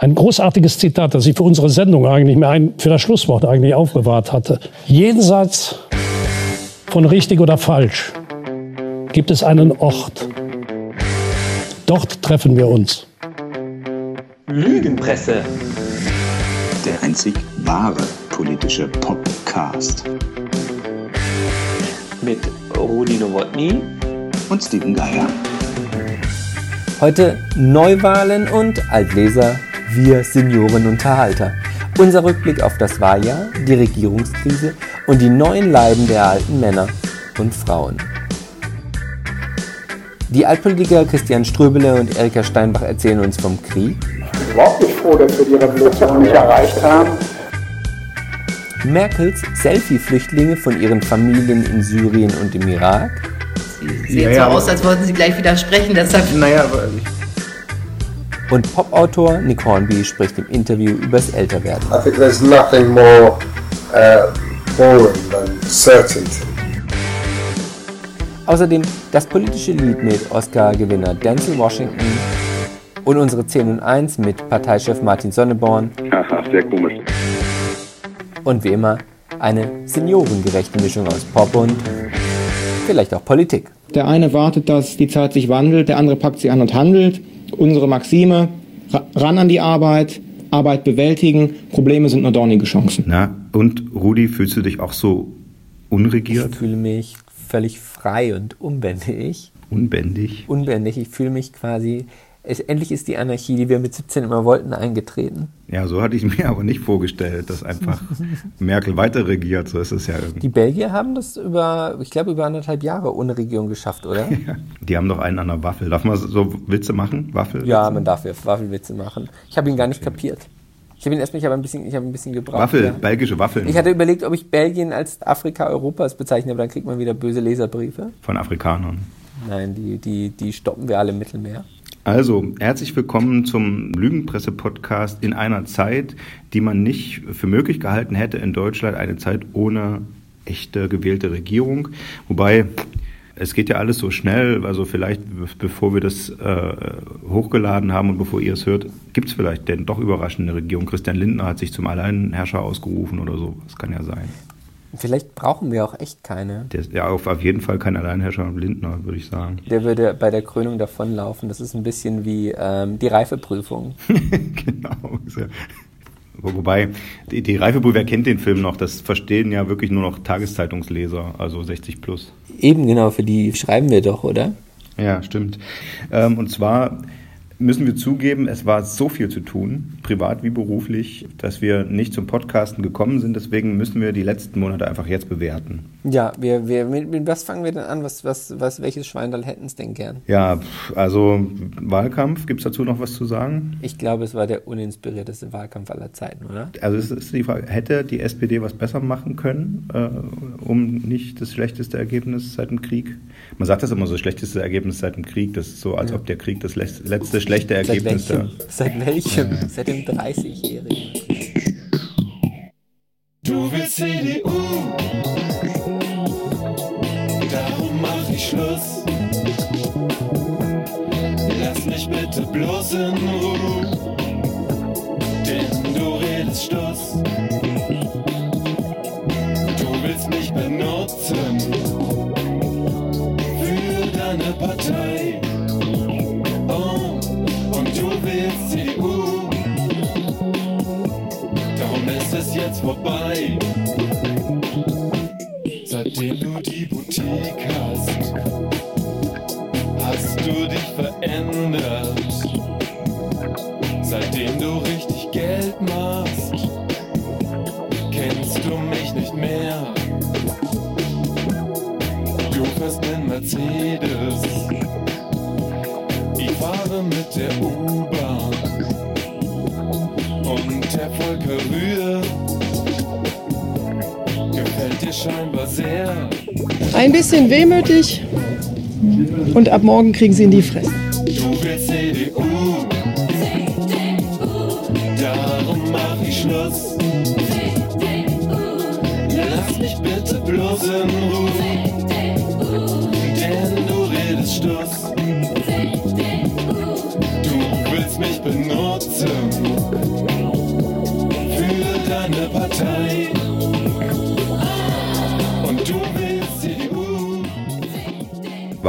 Ein großartiges Zitat, das ich für unsere Sendung eigentlich mehr ein, für das Schlusswort eigentlich aufbewahrt hatte. Jenseits von richtig oder falsch gibt es einen Ort. Dort treffen wir uns. Lügenpresse. Der einzig wahre politische Podcast. Mit Rudi Nowotny und Steven Geier. Heute Neuwahlen und Altleser wir Seniorenunterhalter. Unser Rückblick auf das Wahljahr, die Regierungskrise und die neuen Leiden der alten Männer und Frauen. Die Altpolitiker Christian Ströbele und Erika Steinbach erzählen uns vom Krieg. Ich bin überhaupt nicht froh, dass wir die Revolution nicht erreicht haben. Merkels Selfie-Flüchtlinge von ihren Familien in Syrien und im Irak. Sie sehen ja, so aus, als wollten Sie gleich widersprechen, deshalb. Naja, aber ich und Popautor Nick Hornby spricht im Interview übers Älterwerden. I think there's nothing more uh, boring than certainty. Außerdem das politische Lied mit Oscar-Gewinner Denzel Washington und unsere 10 und 1 mit Parteichef Martin Sonneborn. Aha, sehr komisch. Und wie immer eine seniorengerechte Mischung aus Pop und vielleicht auch Politik. Der eine wartet, dass die Zeit sich wandelt, der andere packt sie an und handelt unsere Maxime, ran an die Arbeit, Arbeit bewältigen, Probleme sind nur dornige Chancen. Na, und Rudi, fühlst du dich auch so unregiert? Ich fühle mich völlig frei und unbändig. Unbändig? Unbändig. Ich fühle mich quasi es, endlich ist die Anarchie, die wir mit 17 immer wollten, eingetreten. Ja, so hatte ich mir aber nicht vorgestellt, dass einfach Merkel weiter regiert. So ist es ja irgendwie. Die Belgier haben das über, ich glaube, über anderthalb Jahre ohne Regierung geschafft, oder? Ja, die haben doch einen an der Waffel. Darf man so Witze machen? Waffel? Ja, man darf ja Waffelwitze machen. Ich habe ihn gar nicht kapiert. Ich habe ihn erstmal, ich habe ein bisschen, ich habe ein bisschen gebraucht. Waffel, ja. belgische Waffeln. Ich hatte überlegt, ob ich Belgien als Afrika Europas bezeichne, aber dann kriegt man wieder böse Leserbriefe. Von Afrikanern. Nein, die, die, die stoppen wir alle im Mittelmeer. Also, herzlich willkommen zum Lügenpresse-Podcast in einer Zeit, die man nicht für möglich gehalten hätte in Deutschland, eine Zeit ohne echte gewählte Regierung. Wobei, es geht ja alles so schnell, also vielleicht bevor wir das äh, hochgeladen haben und bevor ihr es hört, gibt es vielleicht denn doch überraschende Regierung. Christian Lindner hat sich zum Alleinherrscher ausgerufen oder so. Das kann ja sein. Vielleicht brauchen wir auch echt keine. Der ist ja auf, auf jeden Fall kein Alleinherrscher Lindner, würde ich sagen. Der würde bei der Krönung davonlaufen. Das ist ein bisschen wie ähm, die Reifeprüfung. genau. Wobei, die, die Reifeprüfung, wer kennt den Film noch? Das verstehen ja wirklich nur noch Tageszeitungsleser, also 60 plus. Eben genau, für die schreiben wir doch, oder? Ja, stimmt. Ähm, und zwar müssen wir zugeben, es war so viel zu tun, privat wie beruflich, dass wir nicht zum Podcasten gekommen sind. Deswegen müssen wir die letzten Monate einfach jetzt bewerten. Ja, wir, wir, mit, mit was fangen wir denn an? Was, was, was, welches Schweindal hätten es denn gern? Ja, also Wahlkampf, gibt es dazu noch was zu sagen? Ich glaube, es war der uninspirierteste Wahlkampf aller Zeiten, oder? Also es ist die Frage, hätte die SPD was besser machen können, äh, um nicht das schlechteste Ergebnis seit dem Krieg? Man sagt das immer so, schlechteste Ergebnis seit dem Krieg. Das ist so, als ja. ob der Krieg das letzte schlechte Ergebnis Seit welchem? Seit, welchem? Ja. Seit dem 30-Jährigen. Du willst CDU, darum mach ich Schluss. Lass mich bitte bloß in Ruhe, Ein bisschen wehmütig und ab morgen kriegen sie in die Fresse.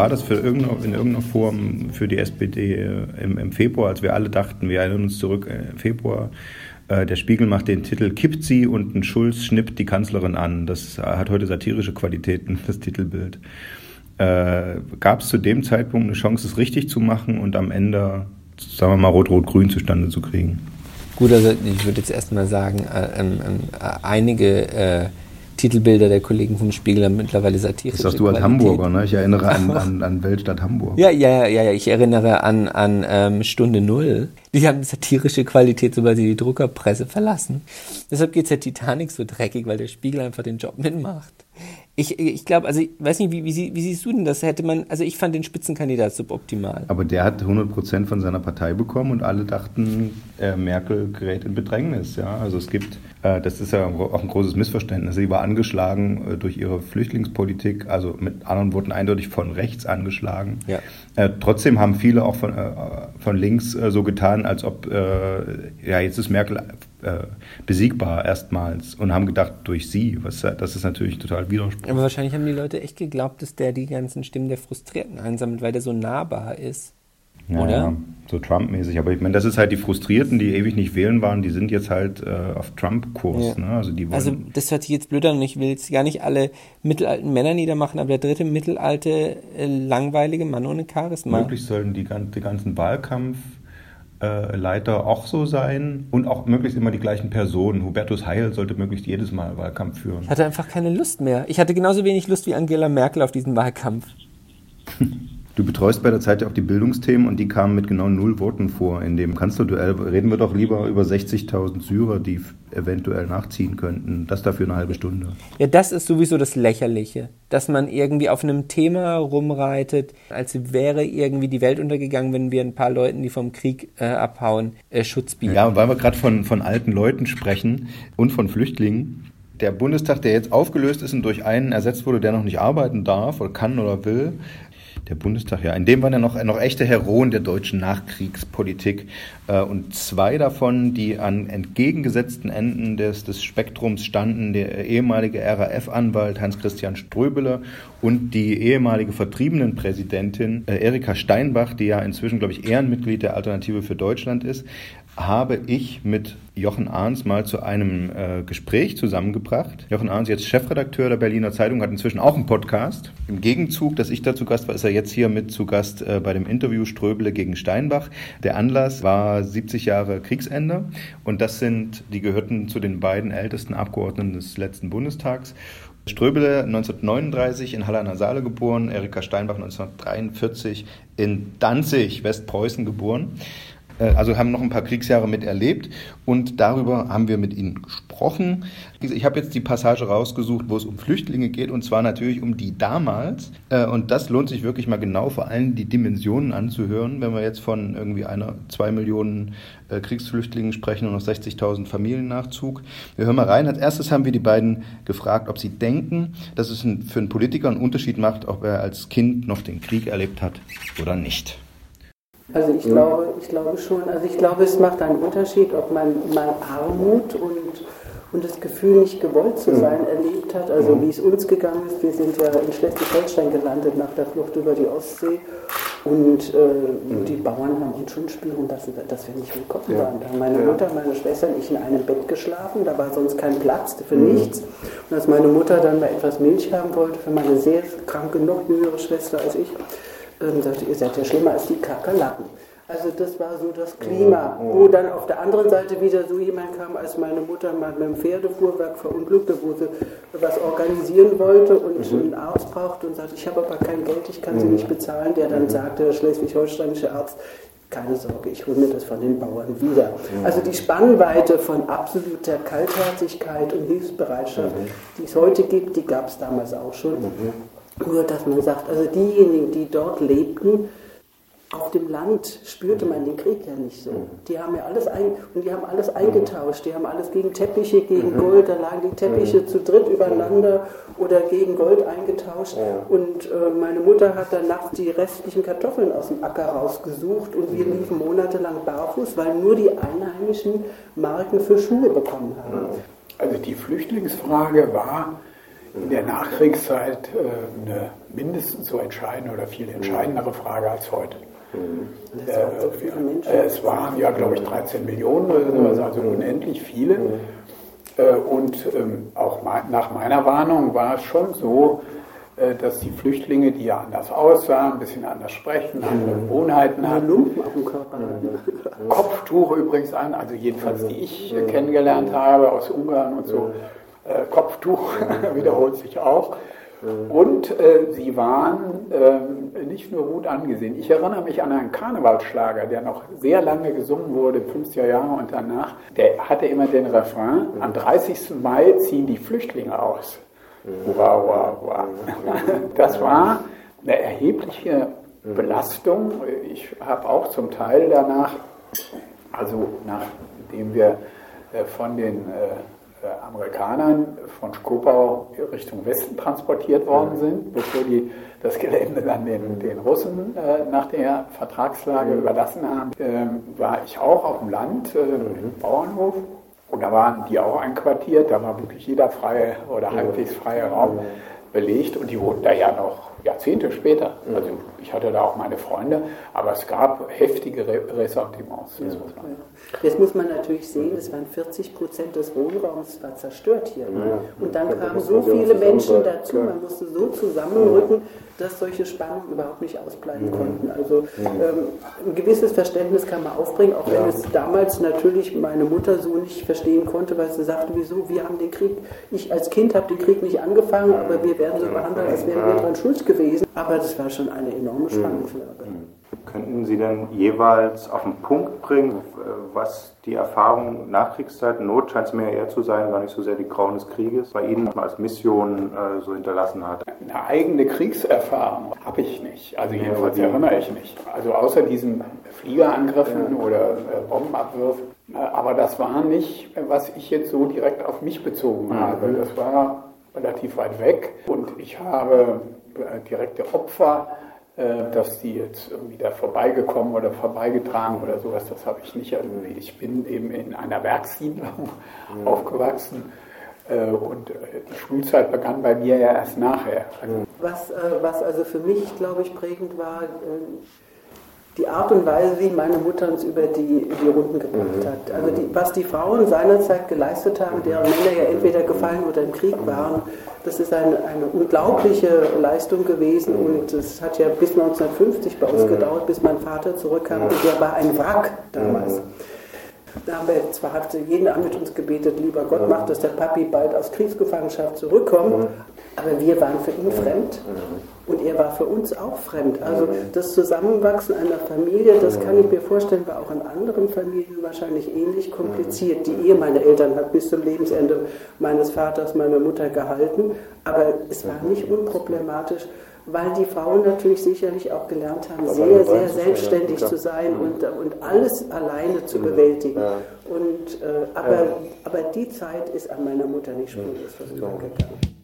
War das für irgendeine, in irgendeiner Form für die SPD äh, im, im Februar, als wir alle dachten, wir erinnern uns zurück, äh, im Februar, äh, der Spiegel macht den Titel Kippt sie und ein Schulz schnippt die Kanzlerin an. Das hat heute satirische Qualitäten, das Titelbild. Äh, Gab es zu dem Zeitpunkt eine Chance, es richtig zu machen und am Ende, sagen wir mal, Rot-Rot-Grün zustande zu kriegen? Gut, also ich würde jetzt erstmal sagen, äh, ähm, äh, einige äh, Titelbilder der Kollegen vom Spiegel haben mittlerweile satirische Das sagst du als Qualität. Hamburger, ne? Ich erinnere an, an, an Weltstadt Hamburg. Ja, ja, ja, ja, ich erinnere an, an ähm, Stunde Null. Die haben satirische Qualität, sobald sie die Druckerpresse verlassen. Deshalb geht's der Titanic so dreckig, weil der Spiegel einfach den Job mitmacht. Ich, ich glaube, also ich weiß nicht, wie, wie, sie- wie siehst du denn das? Hätte man, also ich fand den Spitzenkandidat suboptimal. Aber der hat 100% von seiner Partei bekommen und alle dachten, äh, Merkel gerät in Bedrängnis. Ja? Also es gibt, äh, das ist ja auch ein großes Missverständnis, sie war angeschlagen äh, durch ihre Flüchtlingspolitik, also mit anderen Worten eindeutig von rechts angeschlagen. Ja. Äh, trotzdem haben viele auch von, äh, von links äh, so getan, als ob, ja, jetzt ist Merkel äh, besiegbar erstmals und haben gedacht, durch sie. Was, das ist natürlich total Widerspruch. Aber wahrscheinlich haben die Leute echt geglaubt, dass der die ganzen Stimmen der Frustrierten einsammelt, weil der so nahbar ist. Ja, Oder? ja, so Trump-mäßig. Aber ich meine, das ist halt die Frustrierten, die ewig nicht wählen waren, die sind jetzt halt äh, auf Trump-Kurs. Ja. Ne? Also die Also das hört sich jetzt blöd an und ich will jetzt gar nicht alle mittelalten Männer niedermachen, aber der dritte mittelalte, äh, langweilige Mann ohne Charisma. möglichst sollen die, gan- die ganzen Wahlkampfleiter auch so sein und auch möglichst immer die gleichen Personen. Hubertus Heil sollte möglichst jedes Mal Wahlkampf führen. Ich hatte einfach keine Lust mehr. Ich hatte genauso wenig Lust wie Angela Merkel auf diesen Wahlkampf. Du betreust bei der Zeit ja auch die Bildungsthemen und die kamen mit genau null Worten vor. In dem Kanzlerduell reden wir doch lieber über 60.000 Syrer, die eventuell nachziehen könnten. Das dafür eine halbe Stunde. Ja, das ist sowieso das Lächerliche, dass man irgendwie auf einem Thema rumreitet, als wäre irgendwie die Welt untergegangen, wenn wir ein paar Leuten, die vom Krieg äh, abhauen, äh, Schutz bieten. Ja, weil wir gerade von, von alten Leuten sprechen und von Flüchtlingen. Der Bundestag, der jetzt aufgelöst ist und durch einen ersetzt wurde, der noch nicht arbeiten darf oder kann oder will. Der Bundestag, ja, in dem waren ja noch, noch echte Heroen der deutschen Nachkriegspolitik. Äh, Und zwei davon, die an entgegengesetzten Enden des, des Spektrums standen, der ehemalige RAF-Anwalt Hans-Christian Ströbele und die ehemalige Vertriebenenpräsidentin äh, Erika Steinbach, die ja inzwischen, glaube ich, Ehrenmitglied der Alternative für Deutschland ist, habe ich mit Jochen Arns mal zu einem äh, Gespräch zusammengebracht. Jochen Arns, jetzt Chefredakteur der Berliner Zeitung, hat inzwischen auch einen Podcast. Im Gegenzug, dass ich da zu Gast war, ist er jetzt hier mit zu Gast äh, bei dem Interview Ströbele gegen Steinbach. Der Anlass war 70 Jahre Kriegsende und das sind, die gehörten zu den beiden ältesten Abgeordneten des letzten Bundestags. Ströbele 1939 in Halle an der Saale geboren, Erika Steinbach 1943 in Danzig, Westpreußen geboren. Äh, Also haben noch ein paar Kriegsjahre miterlebt und darüber haben wir mit ihnen gesprochen. Ich habe jetzt die Passage rausgesucht, wo es um Flüchtlinge geht und zwar natürlich um die damals. Äh, Und das lohnt sich wirklich mal genau, vor allem die Dimensionen anzuhören, wenn wir jetzt von irgendwie einer, zwei Millionen äh, Kriegsflüchtlingen sprechen und noch 60.000 Familiennachzug. Wir hören mal rein. Als erstes haben wir die beiden gefragt, ob sie denken, dass es für einen Politiker einen Unterschied macht, ob er als Kind noch den Krieg erlebt hat oder nicht. Also ich glaube, ich glaube schon. Also ich glaube, es macht einen Unterschied, ob man mal Armut und, und das Gefühl, nicht gewollt zu sein, erlebt hat. Also wie es uns gegangen ist. Wir sind ja in Schleswig-Holstein gelandet nach der Flucht über die Ostsee. Und äh, die Bauern haben uns schon spüren lassen, dass wir nicht willkommen waren. Da haben meine Mutter, meine Schwester und ich in einem Bett geschlafen. Da war sonst kein Platz für nichts. Und als meine Mutter dann mal etwas Milch haben wollte für meine sehr kranke, noch jüngere Schwester als ich, ähm, sagte, ihr seid ja schlimmer als die Kakerlaken. Also das war so das Klima, wo dann auf der anderen Seite wieder so jemand kam, als meine Mutter mal mit dem Pferdefuhrwerk verunglückte, wo sie was organisieren wollte und einen Arzt brauchte und sagte, ich habe aber kein Geld, ich kann sie nicht bezahlen, der dann sagte, der schleswig-holsteinische Arzt, keine Sorge, ich hole mir das von den Bauern wieder. Also die Spannweite von absoluter Kaltherzigkeit und Hilfsbereitschaft, die es heute gibt, die gab es damals auch schon. Nur, dass man sagt, also diejenigen, die dort lebten, auf dem Land spürte man den Krieg ja nicht so. Die haben ja alles ein, und die haben alles eingetauscht. Die haben alles gegen Teppiche, gegen Gold. Da lagen die Teppiche zu dritt übereinander oder gegen Gold eingetauscht. Und äh, meine Mutter hat dann nachts die restlichen Kartoffeln aus dem Acker rausgesucht und wir liefen monatelang barfuß, weil nur die Einheimischen Marken für Schuhe bekommen haben. Also die Flüchtlingsfrage war in der Nachkriegszeit äh, eine mindestens so entscheidende oder viel entscheidendere Frage als heute. Äh, äh, es waren ja, glaube ich, 13 Millionen oder sowas, also unendlich viele. Äh, und ähm, auch nach meiner Warnung war es schon so, äh, dass die Flüchtlinge, die ja anders aussahen, ein bisschen anders sprechen, andere Gewohnheiten hatten, Kopftuch übrigens an, also jedenfalls die ich kennengelernt habe aus Ungarn und so, äh, Kopftuch wiederholt sich auch. Und äh, sie waren äh, nicht nur gut angesehen. Ich erinnere mich an einen Karnevalsschlager, der noch sehr lange gesungen wurde, 50er Jahre und danach. Der hatte immer den Refrain, am 30. Mai ziehen die Flüchtlinge aus. Hurra, hurra, hurra. Das war eine erhebliche Belastung. Ich habe auch zum Teil danach, also nachdem wir äh, von den äh, Amerikanern von Skopau Richtung Westen transportiert worden sind, bevor die das Gelände dann den, den Russen äh, nach der Vertragslage überlassen haben, äh, war ich auch auf dem Land, äh, im Bauernhof. Und da waren die auch einquartiert, da war wirklich jeder freie oder halbwegs freie Raum belegt. Und die wohnten da ja noch Jahrzehnte später. Also ich hatte da auch meine Freunde, aber es gab heftige Ressentiments. Das muss man. Jetzt muss man natürlich sehen, es waren 40 Prozent des Wohnraums war zerstört hier. Und dann kamen so viele Menschen dazu, man musste so zusammenrücken, dass solche Spannungen überhaupt nicht ausbleiben konnten. Also ähm, ein gewisses Verständnis kann man aufbringen, auch wenn es damals natürlich meine Mutter so nicht verstehen konnte, weil sie sagte, wieso, wir haben den Krieg, ich als Kind habe den Krieg nicht angefangen, aber wir werden so behandelt, als wären wir daran schuld gewesen. Aber das war schon eine enorme Spannungslage. Könnten Sie denn jeweils auf den Punkt bringen, was die Erfahrung Nachkriegszeit, Not scheint es mir eher zu sein, gar nicht so sehr die Grauen des Krieges, bei Ihnen als Mission äh, so hinterlassen hat? Eine eigene Kriegserfahrung habe ich nicht. Also jedenfalls erinnere ich nicht. Also außer diesen Fliegerangriffen oder äh, Bombenabwürfen. Äh, aber das war nicht, was ich jetzt so direkt auf mich bezogen habe. Das war relativ weit weg und ich habe direkte Opfer äh, dass die jetzt irgendwie da vorbeigekommen oder vorbeigetragen oder sowas, das habe ich nicht irgendwie. Ich bin eben in einer Werkssiedlung mhm. aufgewachsen äh, und die Schulzeit begann bei mir ja erst nachher. Was, was also für mich, glaube ich, prägend war, die Art und Weise, wie meine Mutter uns über die, die Runden gebracht hat. Also die, was die Frauen seinerzeit geleistet haben, deren Männer ja entweder gefallen oder im Krieg waren, das ist eine, eine unglaubliche Leistung gewesen. Und es hat ja bis 1950 bei uns gedauert, bis mein Vater zurückkam. Und der war ein Wrack damals. Da haben wir zwar hat jeden Abend mit uns gebetet, lieber Gott, macht, dass der Papi bald aus Kriegsgefangenschaft zurückkommt, aber wir waren für ihn fremd. Und er war für uns auch fremd. Also das Zusammenwachsen einer Familie, das kann ich mir vorstellen, war auch in anderen Familien wahrscheinlich ähnlich kompliziert. Die Ehe meiner Eltern hat bis zum Lebensende meines Vaters, meiner Mutter gehalten, aber es war nicht unproblematisch weil die Frauen natürlich sicherlich auch gelernt haben, sehr, sehr selbstständig zu sein und, und alles alleine zu bewältigen. Und, äh, aber, aber die Zeit ist an meiner Mutter nicht spurlos vorübergegangen.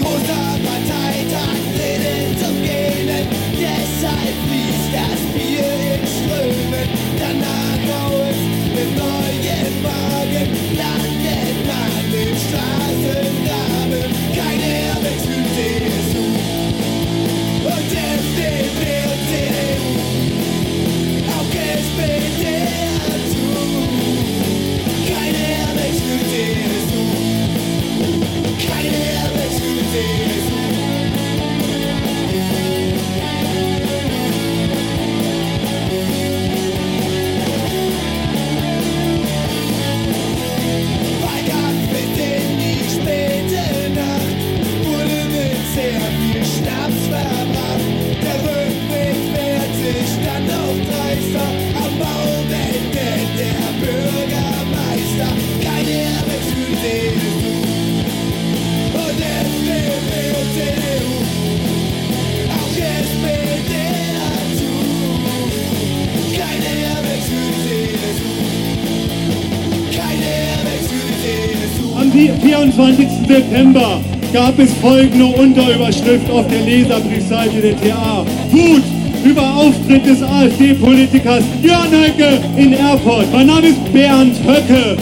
Großer Parteitag, Reden zum Gähnen, deshalb fließt das Bier in Strömen. Danach raus mit neuen Wagen, landet man im Straßengraben. Kein Airbags 24. September gab es folgende Unterüberschrift auf der Leserbriefseite der TA. Wut über Auftritt des AfD-Politikers Jörn Höcke in Erfurt. Mein Name ist Bernd Höcke.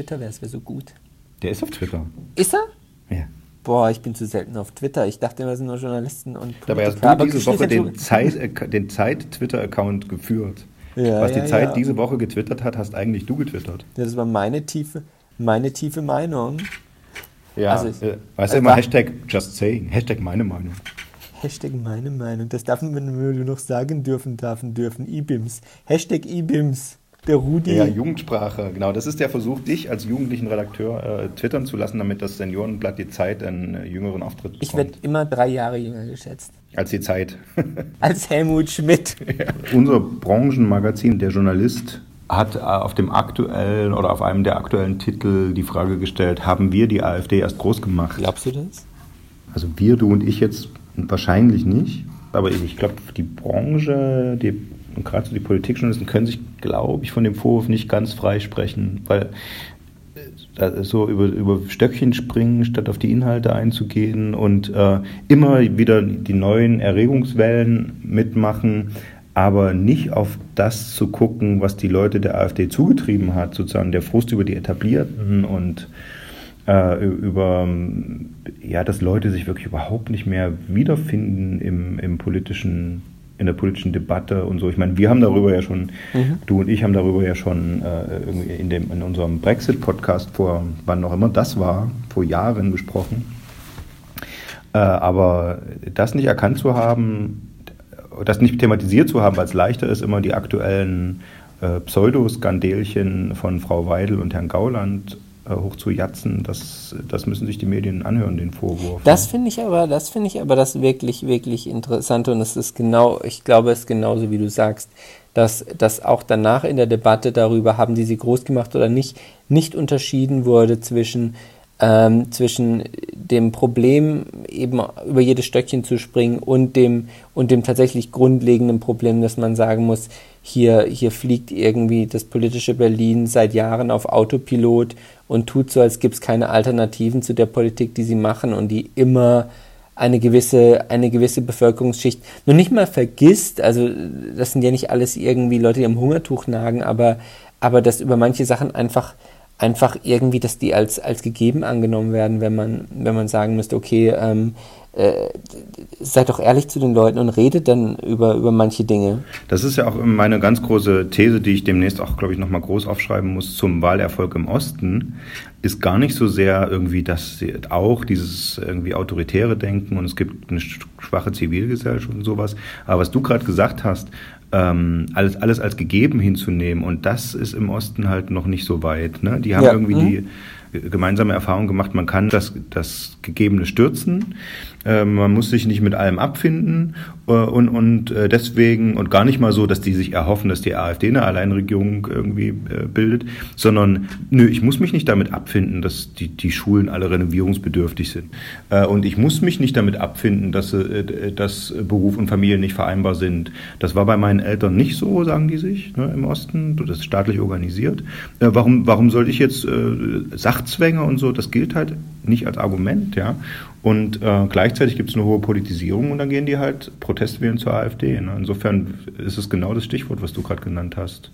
Twitter wäre, es wäre so gut. Der ist auf Twitter. Ist er? Ja. Boah, ich bin zu selten auf Twitter. Ich dachte immer, es sind nur Journalisten und Dabei hast Politiker. du diese Woche den Zeit, den Zeit-Twitter-Account geführt. Ja, Was die ja, Zeit ja. diese Woche getwittert hat, hast eigentlich du getwittert. Ja, das war meine tiefe, meine tiefe Meinung. Ja, Also ich- äh, weißt äh, du immer, war- Hashtag just saying, Hashtag meine Meinung. Hashtag meine Meinung. Das darf man nur noch sagen dürfen, dürfen, dürfen. IBIMS. Hashtag IBIMS. Der Rudi. Ja, Jugendsprache, genau. Das ist der Versuch, dich als jugendlichen Redakteur äh, twittern zu lassen, damit das Seniorenblatt die Zeit einen äh, jüngeren Auftritt bekommt. ich werde immer drei Jahre jünger geschätzt. als die Zeit. Als Helmut Schmidt. Unser Branchenmagazin, der Journalist, hat äh, auf dem aktuellen oder auf einem der aktuellen Titel die Frage gestellt, haben wir die AfD erst groß gemacht? Glaubst du das? Also wir, du und ich jetzt wahrscheinlich nicht. Aber ich glaube, die Branche, die, und gerade so die Politikjournalisten können sich, glaube ich, von dem Vorwurf nicht ganz freisprechen, weil äh, so über, über Stöckchen springen, statt auf die Inhalte einzugehen und äh, immer wieder die neuen Erregungswellen mitmachen, aber nicht auf das zu gucken, was die Leute der AfD zugetrieben hat, sozusagen der Frust über die Etablierten und äh, über, ja, dass Leute sich wirklich überhaupt nicht mehr wiederfinden im, im politischen, in der politischen Debatte und so. Ich meine, wir haben darüber ja schon, Mhm. du und ich haben darüber ja schon äh, irgendwie in, dem, in unserem Brexit-Podcast vor, wann auch immer das war, vor Jahren gesprochen. Äh, aber das nicht erkannt zu haben, das nicht thematisiert zu haben, weil es leichter ist, immer die aktuellen äh, Pseudoskandelchen von Frau Weidel und Herrn Gauland äh, hochzujatzen, das, das müssen sich die Medien anhören, den Vorwurf. Das finde ich aber, das finde ich aber das wirklich, wirklich Interessante und es ist genau, ich glaube, es ist genauso wie du sagst, dass, dass auch danach in der Debatte darüber, haben die sie groß gemacht oder nicht, nicht unterschieden wurde zwischen, ähm, zwischen dem Problem, eben über jedes Stöckchen zu springen und dem, und dem tatsächlich grundlegenden Problem, dass man sagen muss, hier, hier fliegt irgendwie das politische Berlin seit Jahren auf Autopilot und tut so, als gibt es keine Alternativen zu der Politik, die sie machen und die immer eine gewisse, eine gewisse Bevölkerungsschicht noch nicht mal vergisst, also das sind ja nicht alles irgendwie Leute, die am Hungertuch nagen, aber, aber dass über manche Sachen einfach, einfach irgendwie, dass die als, als gegeben angenommen werden, wenn man, wenn man sagen müsste, okay, ähm, äh, seid doch ehrlich zu den Leuten und redet dann über, über manche Dinge. Das ist ja auch meine ganz große These, die ich demnächst auch, glaube ich, nochmal groß aufschreiben muss zum Wahlerfolg im Osten, ist gar nicht so sehr irgendwie das auch dieses irgendwie autoritäre Denken und es gibt eine schwache Zivilgesellschaft und sowas. Aber was du gerade gesagt hast, ähm, alles, alles als gegeben hinzunehmen und das ist im Osten halt noch nicht so weit. Ne? Die haben Ja. irgendwie Mhm. die gemeinsame Erfahrung gemacht, man kann das, das Gegebene stürzen, man muss sich nicht mit allem abfinden äh, und, und äh, deswegen, und gar nicht mal so, dass die sich erhoffen, dass die AfD eine Alleinregierung irgendwie äh, bildet, sondern nö, ich muss mich nicht damit abfinden, dass die, die Schulen alle renovierungsbedürftig sind. Äh, und ich muss mich nicht damit abfinden, dass, äh, dass Beruf und Familie nicht vereinbar sind. Das war bei meinen Eltern nicht so, sagen die sich, ne, im Osten, das ist staatlich organisiert. Äh, warum, warum soll ich jetzt äh, Sachzwänge und so, das gilt halt nicht als Argument, ja. Und äh, gleichzeitig gibt es eine hohe Politisierung und dann gehen die halt Protestwählen zur AfD. Ne? Insofern ist es genau das Stichwort, was du gerade genannt hast.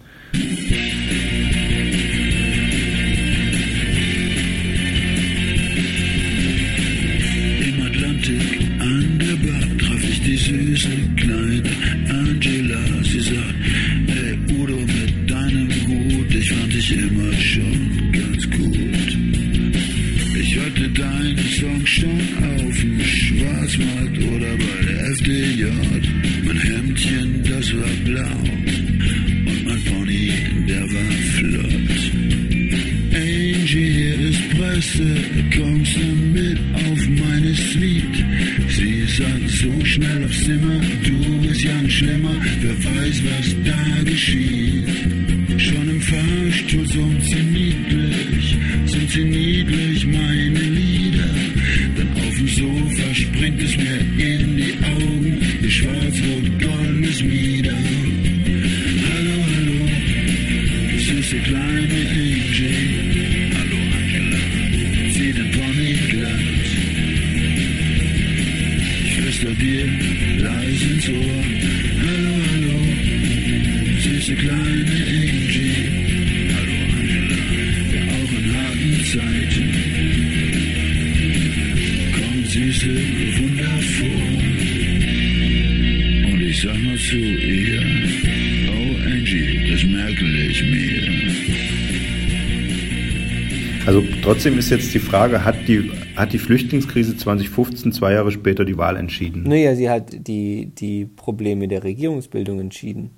Trotzdem ist jetzt die Frage, hat die, hat die Flüchtlingskrise 2015 zwei Jahre später die Wahl entschieden? Naja, sie hat die, die Probleme der Regierungsbildung entschieden.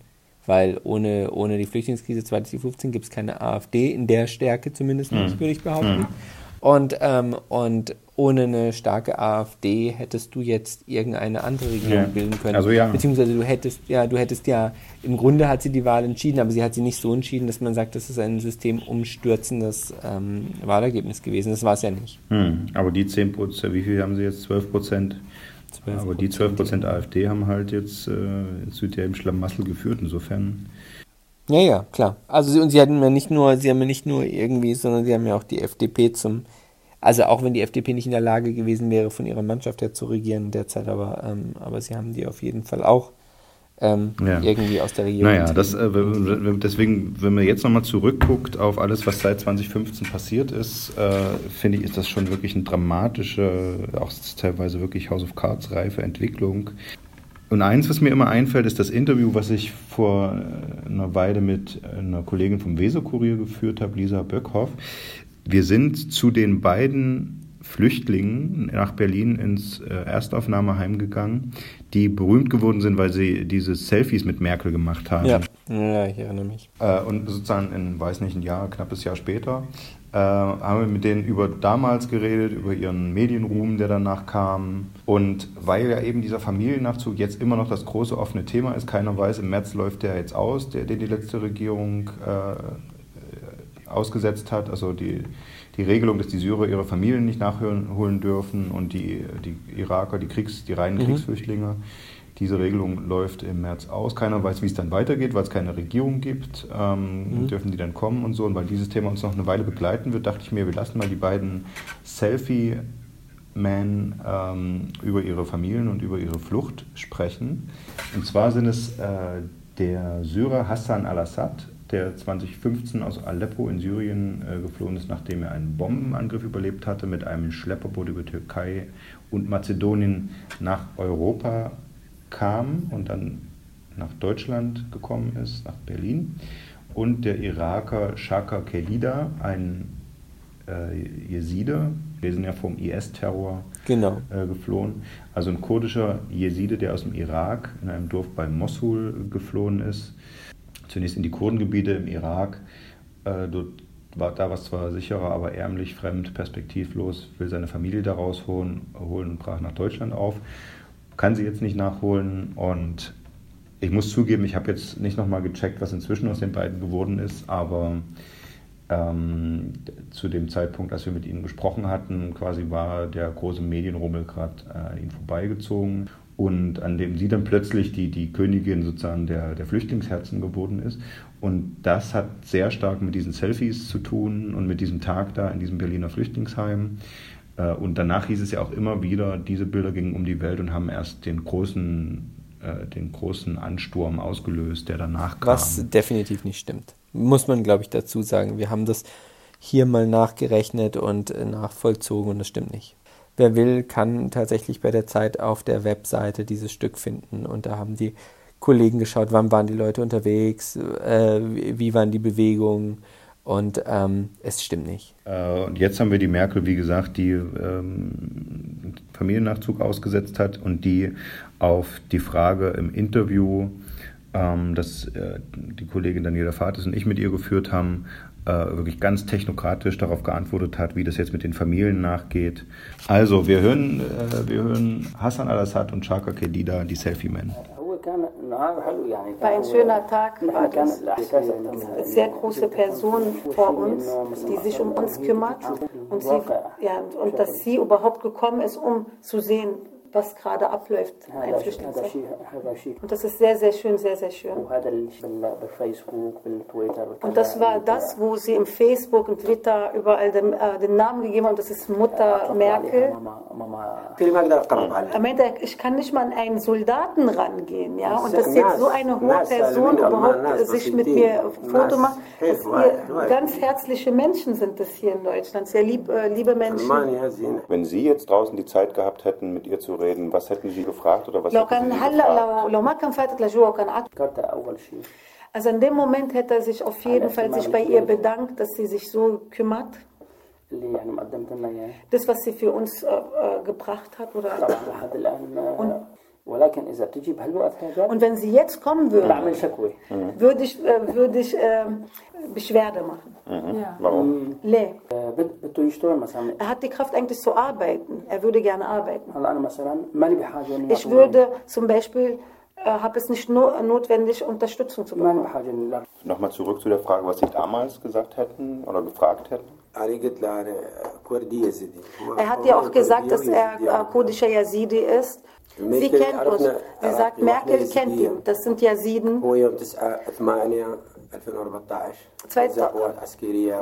Weil ohne, ohne die Flüchtlingskrise 2015 gibt es keine AfD, in der Stärke zumindest nicht, Hm. würde ich behaupten. Hm. Und, ähm, und ohne eine starke AfD hättest du jetzt irgendeine andere Regierung Ja. bilden können. Also ja. Beziehungsweise du hättest, ja, du hättest ja, im Grunde hat sie die Wahl entschieden, aber sie hat sie nicht so entschieden, dass man sagt, das ist ein systemumstürzendes ähm, Wahlergebnis gewesen. Das war es ja nicht. Hm, aber die 10 Prozent, wie viel haben sie jetzt? 12 Prozent? Aber die 12 Prozent AfD haben halt jetzt, äh, ja im Schlamassel geführt. Insofern, Ja, ja, klar. Also sie, und sie hatten ja nicht nur, sie haben ja nicht nur irgendwie, sondern sie haben ja auch die FDP zum, also auch wenn die FDP nicht in der Lage gewesen wäre, von ihrer Mannschaft her zu regieren derzeit, aber, ähm, aber sie haben die auf jeden Fall auch ähm, Ja. irgendwie aus der Regierung. naja, das, äh, deswegen, wenn man jetzt nochmal zurückguckt auf alles, was seit 2015 passiert ist, äh, finde ich, ist das schon wirklich eine dramatische, auch teilweise wirklich House of Cards reife Entwicklung. Und eins, was mir immer einfällt, ist das Interview, was ich vor äh, einer Weile mit einer Kollegin vom Weser-Kurier geführt habe, Lisa Böckhoff. Wir sind zu den beiden Flüchtlingen nach Berlin ins äh, Erstaufnahmeheim gegangen, die berühmt geworden sind, weil sie diese Selfies mit Merkel gemacht haben. ja. ja, ich erinnere mich. Äh, und sozusagen in, weiß nicht, ein Jahr, knappes Jahr später, äh, haben wir mit denen über damals geredet, über ihren Medienruhm, der danach kam. Und weil ja eben dieser Familiennachzug jetzt immer noch das große offene Thema ist, keiner weiß, im März läuft der jetzt aus, der, den die letzte Regierung äh, ausgesetzt hat, also die, die Regelung, dass die Syrer ihre Familien nicht nachholen dürfen und die, die Iraker, die, Kriegs-, die reinen Mhm. Kriegsflüchtlinge. Diese Regelung läuft im März aus. Keiner weiß, wie es dann weitergeht, weil es keine Regierung gibt. Ähm, Mhm. Dürfen die dann kommen und so? Und weil dieses Thema uns noch eine Weile begleiten wird, dachte ich mir, wir lassen mal die beiden Selfie-Men ähm, über ihre Familien und über ihre Flucht sprechen. Und zwar sind es äh, der Syrer Hassan al-Assad, der 2015 aus Aleppo in Syrien äh, geflohen ist, nachdem er einen Bombenangriff überlebt hatte, mit einem Schlepperboot über Türkei und Mazedonien nach Europa kam und dann nach Deutschland gekommen ist, nach Berlin. Und der Iraker Shaka Kelida, ein äh, Jeside, wir sind ja vom IS-Terror Genau. äh, geflohen. Also ein kurdischer Jeside, der aus dem Irak in einem Dorf bei Mosul geflohen ist. Zunächst in die Kurdengebiete im Irak. Äh, dort war da was zwar sicherer, aber ärmlich, fremd, perspektivlos, will seine Familie da rausholen holen und brach nach Deutschland auf. Kann sie jetzt nicht nachholen und ich muss zugeben, ich habe jetzt nicht nochmal gecheckt, was inzwischen aus den beiden geworden ist, aber ähm, zu dem Zeitpunkt, als wir mit ihnen gesprochen hatten, quasi war der große Medienrummel gerade äh, an ihnen vorbeigezogen und an dem sie dann plötzlich die, die Königin sozusagen der, der Flüchtlingsherzen geworden ist. Und das hat sehr stark mit diesen Selfies zu tun und mit diesem Tag da in diesem Berliner Flüchtlingsheim. Äh, Und danach hieß es ja auch immer wieder, diese Bilder gingen um die Welt und haben erst den großen, äh, den großen Ansturm ausgelöst, der danach kam. Was definitiv nicht stimmt. Muss man, glaube ich, dazu sagen. Wir haben das hier mal nachgerechnet und äh, nachvollzogen und das stimmt nicht. Wer will, kann tatsächlich bei der Zeit auf der Webseite dieses Stück finden und da haben die Kollegen geschaut, wann waren die Leute unterwegs, äh, wie, wie waren die Bewegungen Und ähm, es stimmt nicht. Äh, und jetzt haben wir die Merkel, wie gesagt, die ähm, Familiennachzug ausgesetzt hat und die auf die Frage im Interview, ähm, das äh, die Kollegin Daniela Fates und ich mit ihr geführt haben, äh, wirklich ganz technokratisch darauf geantwortet hat, wie das jetzt mit den Familien nachgeht. Also, wir hören, äh, wir hören Hassan al-Assad und Shaka Kedida, die Selfie-Men. War ein schöner Tag, war das. Sehr große Person vor uns, die sich um uns kümmert und, sie, ja, und dass sie überhaupt gekommen ist, um zu sehen, was gerade abläuft, ein Flüchtlingsheim. Und das ist sehr, sehr schön, sehr, sehr schön. Und das war das, wo sie im Facebook und Twitter überall den, äh, den Namen gegeben haben, das ist Mutter Merkel. Er meinte, ich kann nicht mal an einen Soldaten rangehen, ja, und dass jetzt so eine hohe Person überhaupt sich mit mir Foto macht, dass ihr ganz herzliche Menschen sind das hier in Deutschland, sehr lieb, äh, liebe Menschen. Wenn Sie jetzt draußen die Zeit gehabt hätten, mit ihr zu reden, was hätten Sie gefragt oder was لو hätten Sie كان sie هلا gefragt? لو, لو ما كان فاتت لجوا وكان عاد Also in dem Moment hätte er sich auf jeden Fall sich bei ihr bedankt, dass sie sich so kümmert. Das, was sie für uns äh, äh, gebracht hat. Oder und, und wenn sie jetzt kommen würde, würde ich, äh, würde ich äh, Beschwerde machen. Mhm. Warum? Nee. Er hat die Kraft eigentlich zu arbeiten. Er würde gerne arbeiten. Ich würde zum Beispiel, äh, habe es nicht no notwendig, Unterstützung zu bekommen. Nochmal zurück zu der Frage, was Sie damals gesagt hätten oder gefragt hätten. Er hat ja auch gesagt, dass er äh, kurdischer Yazidi ist. Sie kennt uns. Sie sagt, Merkel kennt ihn. Das sind Yaziden.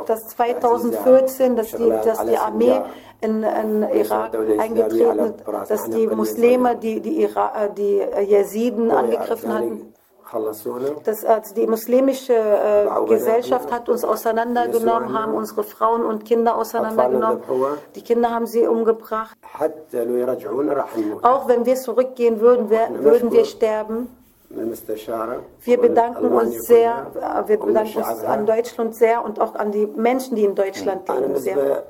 Das 2014, dass die, dass die Armee in, in Irak eingetreten ist, dass die Muslime die, die, Ira die Yaziden angegriffen hatten. Das, also die muslimische äh, Gesellschaft hat uns auseinandergenommen, haben unsere Frauen und Kinder auseinandergenommen. Die Kinder haben sie umgebracht. Auch wenn wir zurückgehen würden, wir, würden wir sterben. Wir bedanken uns sehr, äh, wir bedanken uns an Deutschland sehr und auch an die Menschen, die in Deutschland leben, sehr.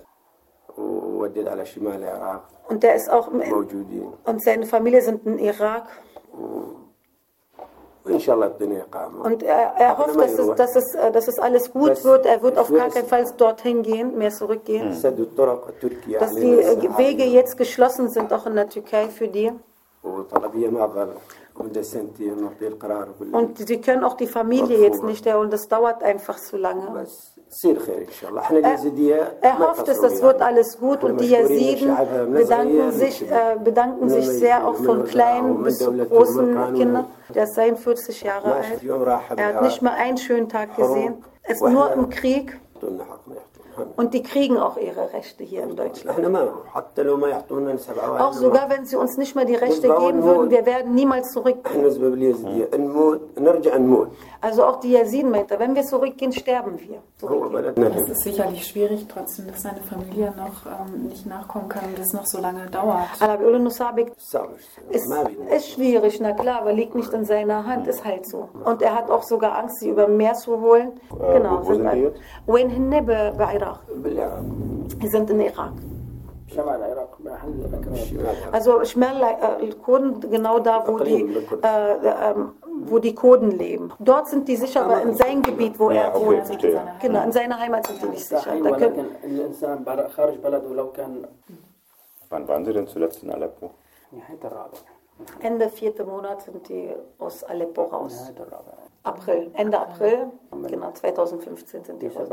Und der ist auch und seine Familie sind in Irak. Und er, er hofft, dass es, dass, es, äh, dass es alles gut wird. Er wird auf gar keinen Fall dorthin gehen, mehr zurückgehen. Dass die äh, Wege jetzt geschlossen sind, auch in der Türkei für die. Und sie können auch die Familie jetzt nicht erholen. Das dauert einfach zu lange. Er, er hofft es, das wird alles gut und die Yaziden bedanken sich, äh, bedanken sich sehr auch von kleinen bis zu großen Kindern. Der ist 42 Jahre alt. Er hat nicht mal einen schönen Tag gesehen. Er ist nur im Krieg. Und die kriegen auch ihre Rechte hier in Deutschland. Auch sogar wenn sie uns nicht mehr die Rechte geben würden, wir werden niemals zurückgehen. Also auch die Yazidenmeter, wenn wir zurückgehen, sterben wir. Es ist sicherlich schwierig, trotzdem, dass seine Familie noch ähm, nicht nachkommen kann und das noch so lange dauert. Ist, ist schwierig, na klar, aber liegt nicht in seiner Hand, ist halt so. Und er hat auch sogar Angst, sie über Meer zu holen. Genau. Wohin bei Irak. jetzt? وين هن ب- بعراق؟ Die sind in Irak. Also Schmerl, äh, Kurden, genau da, wo die, äh, ähm, wo die Kurden leben. Dort sind die sicher, aber in seinem Gebiet, wo Ja, er okay, wohnt. verstehe. Genau, in seiner Heimat sind die nicht sicher. Da können, Wann waren Sie denn zuletzt in Aleppo? Ende vierte Monat sind die aus Aleppo raus. April, Ende April, genau, 2015 sind die raus.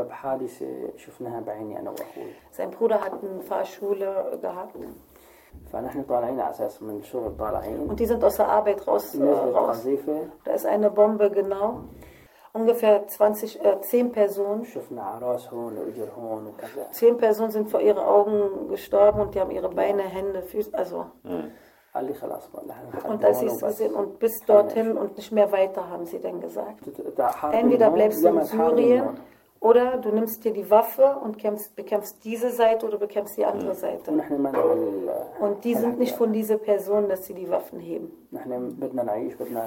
Sein Bruder hat eine Fahrschule gehabt. Und die sind aus der Arbeit raus. Äh, raus. Da ist eine Bombe, genau. Ungefähr 20, äh, 10 Personen. Zehn Personen sind vor ihren Augen gestorben und die haben ihre Beine, Hände, Füße, also. Und als sie es gesehen und bis dorthin und nicht mehr weiter, haben sie dann gesagt. Entweder bleibst du in Syrien Oder du nimmst dir die Waffe und kämpfst, bekämpfst diese Seite oder bekämpfst die andere Seite. Und die sind nicht von dieser Person, dass sie die Waffen heben.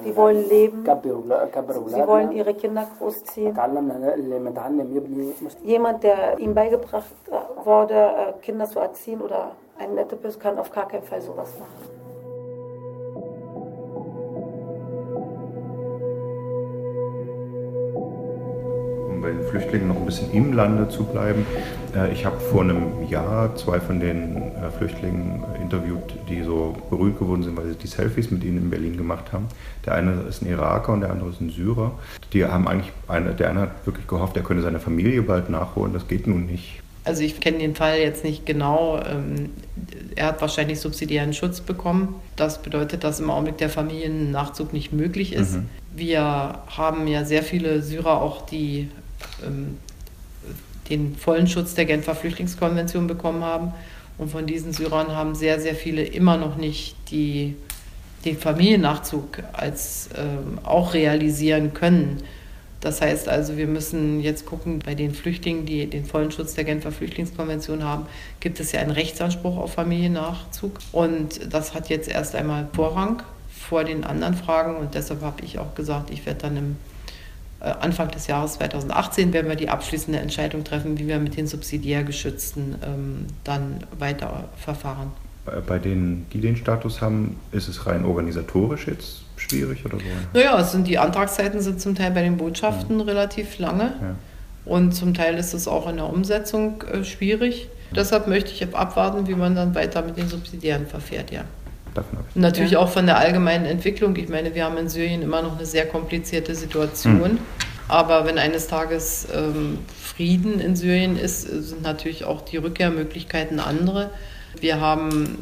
Die wollen leben. Sie wollen ihre Kinder großziehen. Jemand, der ihm beigebracht wurde, äh, Kinder zu erziehen oder ein netter Person, kann auf gar keinen Fall sowas machen. Um bei den Flüchtlingen noch ein bisschen im Lande zu bleiben. Äh, ich habe vor einem Jahr zwei von den äh, Flüchtlingen interviewt, die so berühmt geworden sind, weil sie die Selfies mit ihnen in Berlin gemacht haben. Der eine ist ein Iraker und der andere ist ein Syrer. Die haben eigentlich, eine, der eine hat wirklich gehofft, er könne seine Familie bald nachholen. Das geht nun nicht. Also ich kenne den Fall jetzt nicht genau. Ähm, er hat wahrscheinlich subsidiären Schutz bekommen. Das bedeutet, dass im Augenblick der Familiennachzug nicht möglich ist. Mhm. Wir haben ja sehr viele Syrer auch, die den vollen Schutz der Genfer Flüchtlingskonvention bekommen haben. Und von diesen Syrern haben sehr, sehr viele immer noch nicht die, den Familiennachzug als ähm, auch realisieren können. Das heißt also, wir müssen jetzt gucken, bei den Flüchtlingen, die den vollen Schutz der Genfer Flüchtlingskonvention haben, gibt es ja einen Rechtsanspruch auf Familiennachzug. Und das hat jetzt erst einmal Vorrang vor den anderen Fragen. Und deshalb habe ich auch gesagt, ich werde dann im äh, Anfang des Jahres 2018 werden wir die abschließende Entscheidung treffen, wie wir mit den subsidiär Geschützten ähm, dann weiter verfahren. Bei denen, die den Status haben, ist es rein organisatorisch jetzt schwierig oder so? Naja, es sind, die Antragszeiten sind zum Teil bei den Botschaften ja. relativ lange ja. und zum Teil ist es auch in der Umsetzung äh, schwierig. Ja. Deshalb möchte ich abwarten, wie man dann weiter mit den Subsidiären verfährt, ja. Natürlich auch von der allgemeinen Entwicklung. Ich meine, wir haben in Syrien immer noch eine sehr komplizierte Situation. Mhm. Aber wenn eines Tages ähm, Frieden in Syrien ist, sind natürlich auch die Rückkehrmöglichkeiten andere. Wir haben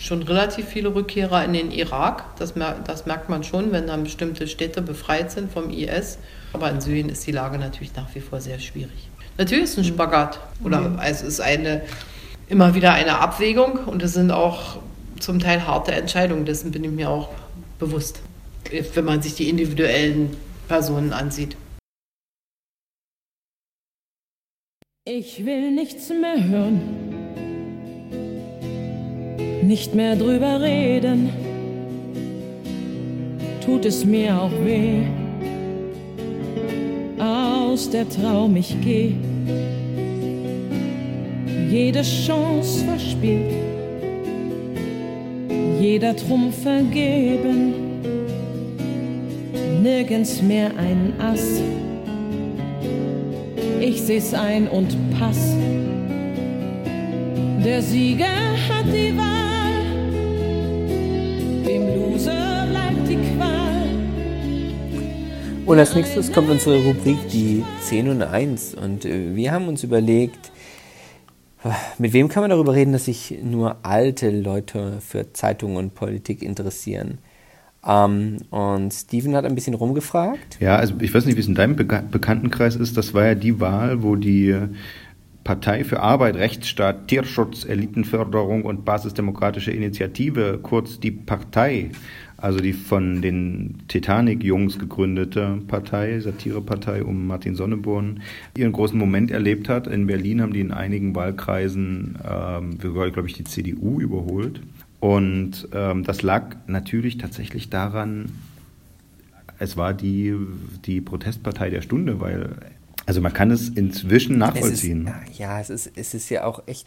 schon relativ viele Rückkehrer in den Irak. Das, das, merkt man schon, wenn dann bestimmte Städte befreit sind vom IS. Aber in Syrien ist die Lage natürlich nach wie vor sehr schwierig. Natürlich ist es ein Spagat. Oder mhm. es ist eine, immer wieder eine Abwägung und es sind auch zum Teil harte Entscheidungen. Dessen bin ich mir auch bewusst, wenn man sich die individuellen Personen ansieht. Ich will nichts mehr hören nicht mehr drüber reden, tut es mir auch weh. Aus der Traum ich geh, jede Chance verspielt, jeder Trumpf vergeben, nirgends mehr ein Ass. Ich seh's ein und pass. Der Sieger hat die Wahl. Und als nächstes kommt unsere Rubrik die 10 und 1. Und äh, wir haben uns überlegt, mit wem kann man darüber reden, dass sich nur alte Leute für Zeitungen und Politik interessieren? Ähm, und Steven hat ein bisschen rumgefragt. Ja, also ich weiß nicht, wie es in deinem Be Bekanntenkreis ist. Das war ja die Wahl, wo die Partei für Arbeit, Rechtsstaat, Tierschutz, Elitenförderung und Basisdemokratische Initiative, kurz die Partei, also die von den Titanic-Jungs gegründete Partei, Satirepartei um Martin Sonneborn, ihren großen Moment erlebt hat. In Berlin haben die in einigen Wahlkreisen, ähm, glaube ich, die CDU überholt. Und ähm, das lag natürlich tatsächlich daran, es war die, die Protestpartei der Stunde, weil, also man kann es inzwischen nachvollziehen. Es ist, ja, es ist, es ist ja auch echt,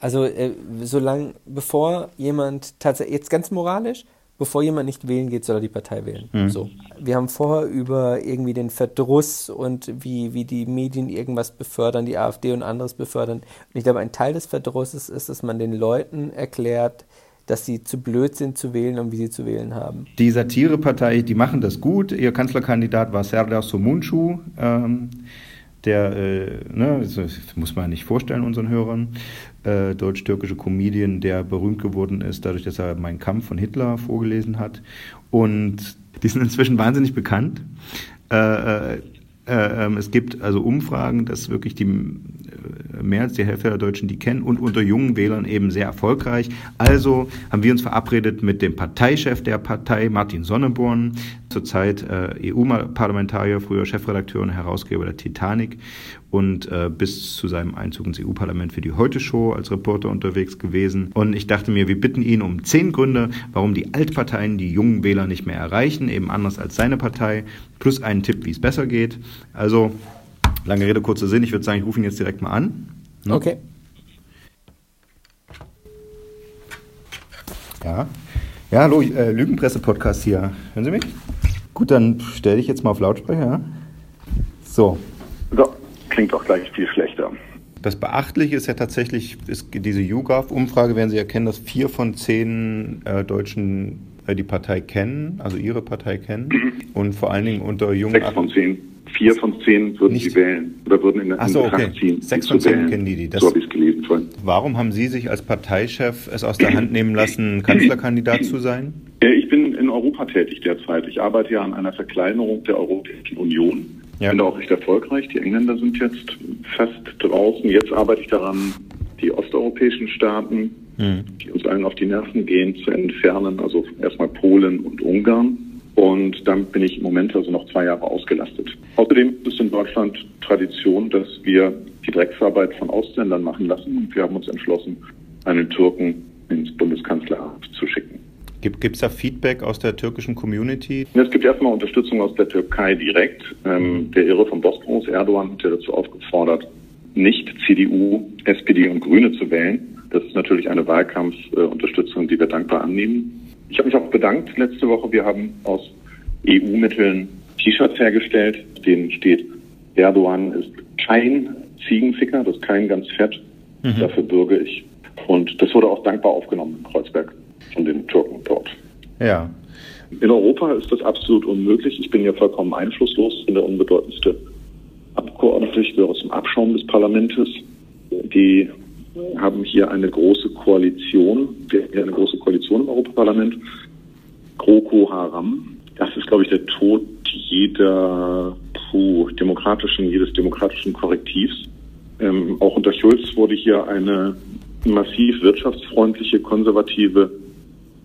also äh, solange, bevor jemand tatsächlich, jetzt ganz moralisch, bevor jemand nicht wählen geht, soll er die Partei wählen. Mhm. So. Wir haben vorher über irgendwie den Verdruss und wie, wie die Medien irgendwas befördern, die AfD und anderes befördern. Und ich glaube, ein Teil des Verdrusses ist, dass man den Leuten erklärt, dass sie zu blöd sind zu wählen und wie sie zu wählen haben. Die Satirepartei, die machen das gut. Ihr Kanzlerkandidat war Serdar Somuncu. Ähm, der, äh, ne, das muss man nicht vorstellen unseren Hörern, äh, deutsch-türkische Comedian, der berühmt geworden ist, dadurch, dass er Mein Kampf von Hitler vorgelesen hat. Und die sind inzwischen wahnsinnig bekannt. Äh, äh, äh ähm, es gibt also Umfragen, dass wirklich die äh, mehr als die Hälfte der Deutschen die kennen und unter jungen Wählern eben sehr erfolgreich. Also haben wir uns verabredet mit dem Parteichef der Partei, Martin Sonneborn, zurzeit äh, EU-Parlamentarier, früher Chefredakteur und Herausgeber der Titanic und äh, bis zu seinem Einzug ins EU-Parlament für die Heute-Show als Reporter unterwegs gewesen. Und ich dachte mir, wir bitten ihn um zehn Gründe, warum die Altparteien die jungen Wähler nicht mehr erreichen, eben anders als seine Partei, plus einen Tipp, wie es besser geht. Also, lange Rede, kurzer Sinn, ich würde sagen, ich rufe ihn jetzt direkt mal an. Ne? Okay. Ja. Ja, hallo, äh, Lügenpresse-Podcast hier. Hören Sie mich? Gut, dann stelle ich jetzt mal auf Lautsprecher. So. So, klingt doch gleich viel schlechter. Das Beachtliche ist ja tatsächlich, ist diese YouGov-Umfrage werden Sie erkennen, dass vier von zehn äh, Deutschen äh, die Partei kennen, also Ihre Partei kennen. Mhm. Und vor allen Dingen unter jungen... Sechs von zehn. Vier von zehn würden Nicht. sie wählen oder würden in, in so, okay. ziehen. Sechs von zehn kennen die die. Das, so habe ich es gelesen vorhin. Warum haben Sie sich als Parteichef es aus der Hand nehmen lassen, Kanzlerkandidat zu sein? Ich bin in Europa tätig derzeit. Ich arbeite ja an einer Verkleinerung der Europäischen Union. Ja. Bin da auch recht erfolgreich. Die Engländer sind jetzt fast draußen. Jetzt arbeite ich daran, die osteuropäischen Staaten, mhm. die uns allen auf die Nerven gehen, zu entfernen. Also erstmal Polen und Ungarn. Und damit bin ich im Moment also noch zwei Jahre ausgelastet. Außerdem ist in Deutschland Tradition, dass wir die Drecksarbeit von Ausländern machen lassen. Und wir haben uns entschlossen, einen Türken ins Bundeskanzleramt zu schicken. Gibt es da Feedback aus der türkischen Community? Es gibt erstmal Unterstützung aus der Türkei direkt. Ähm, der Irre vom Bosporus, Erdogan, hat ja dazu aufgefordert, nicht CDU, SPD und Grüne zu wählen. Das ist natürlich eine Wahlkampfunterstützung, die wir dankbar annehmen. Ich habe mich auch bedankt letzte Woche. Wir haben aus EU-Mitteln T-Shirts hergestellt, denen steht, Erdogan ist kein Ziegenficker, das ist kein ganz fett. Mhm. Dafür bürge ich. Und das wurde auch dankbar aufgenommen in Kreuzberg von den Türken dort. Ja. In Europa ist das absolut unmöglich. Ich bin ja vollkommen einflusslos. Ich bin der unbedeutendste Abgeordnete. Ich gehöre zum Abschaum des Parlaments. Die haben hier eine große Koalition. Wir haben hier eine große Koalition im Europaparlament. GroKo Haram. Das ist, glaube ich, der Tod jeder puh, demokratischen, jedes demokratischen Korrektivs. Ähm, auch unter Schulz wurde hier eine massiv wirtschaftsfreundliche, konservative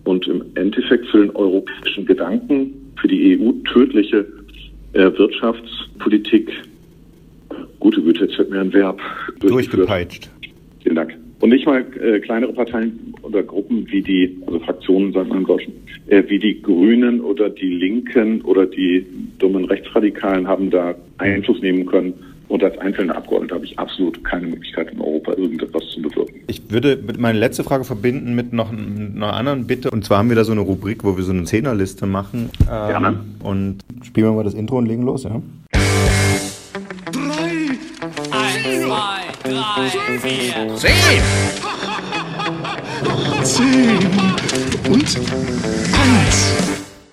und im Endeffekt für den europäischen Gedanken, für die EU tödliche äh, Wirtschaftspolitik, gute Güte, jetzt wird mir ein Verb, durchgepeitscht. Vielen Dank. Und nicht mal äh, kleinere Parteien oder Gruppen wie die, also Fraktionen, sagt man im Deutschen, äh, wie die Grünen oder die Linken oder die dummen Rechtsradikalen haben da Einfluss nehmen können. Und als einzelner Abgeordneter habe ich absolut keine Möglichkeit in Europa irgendetwas zu bewirken. Ich würde meine letzte Frage verbinden mit noch einer anderen Bitte. Und zwar haben wir da so eine Rubrik, wo wir so eine Zehnerliste machen. Gerne. Ähm, und spielen wir mal das Intro und legen los, ja? Eins, zwei, drei, vier, zehn! Zehn und eins.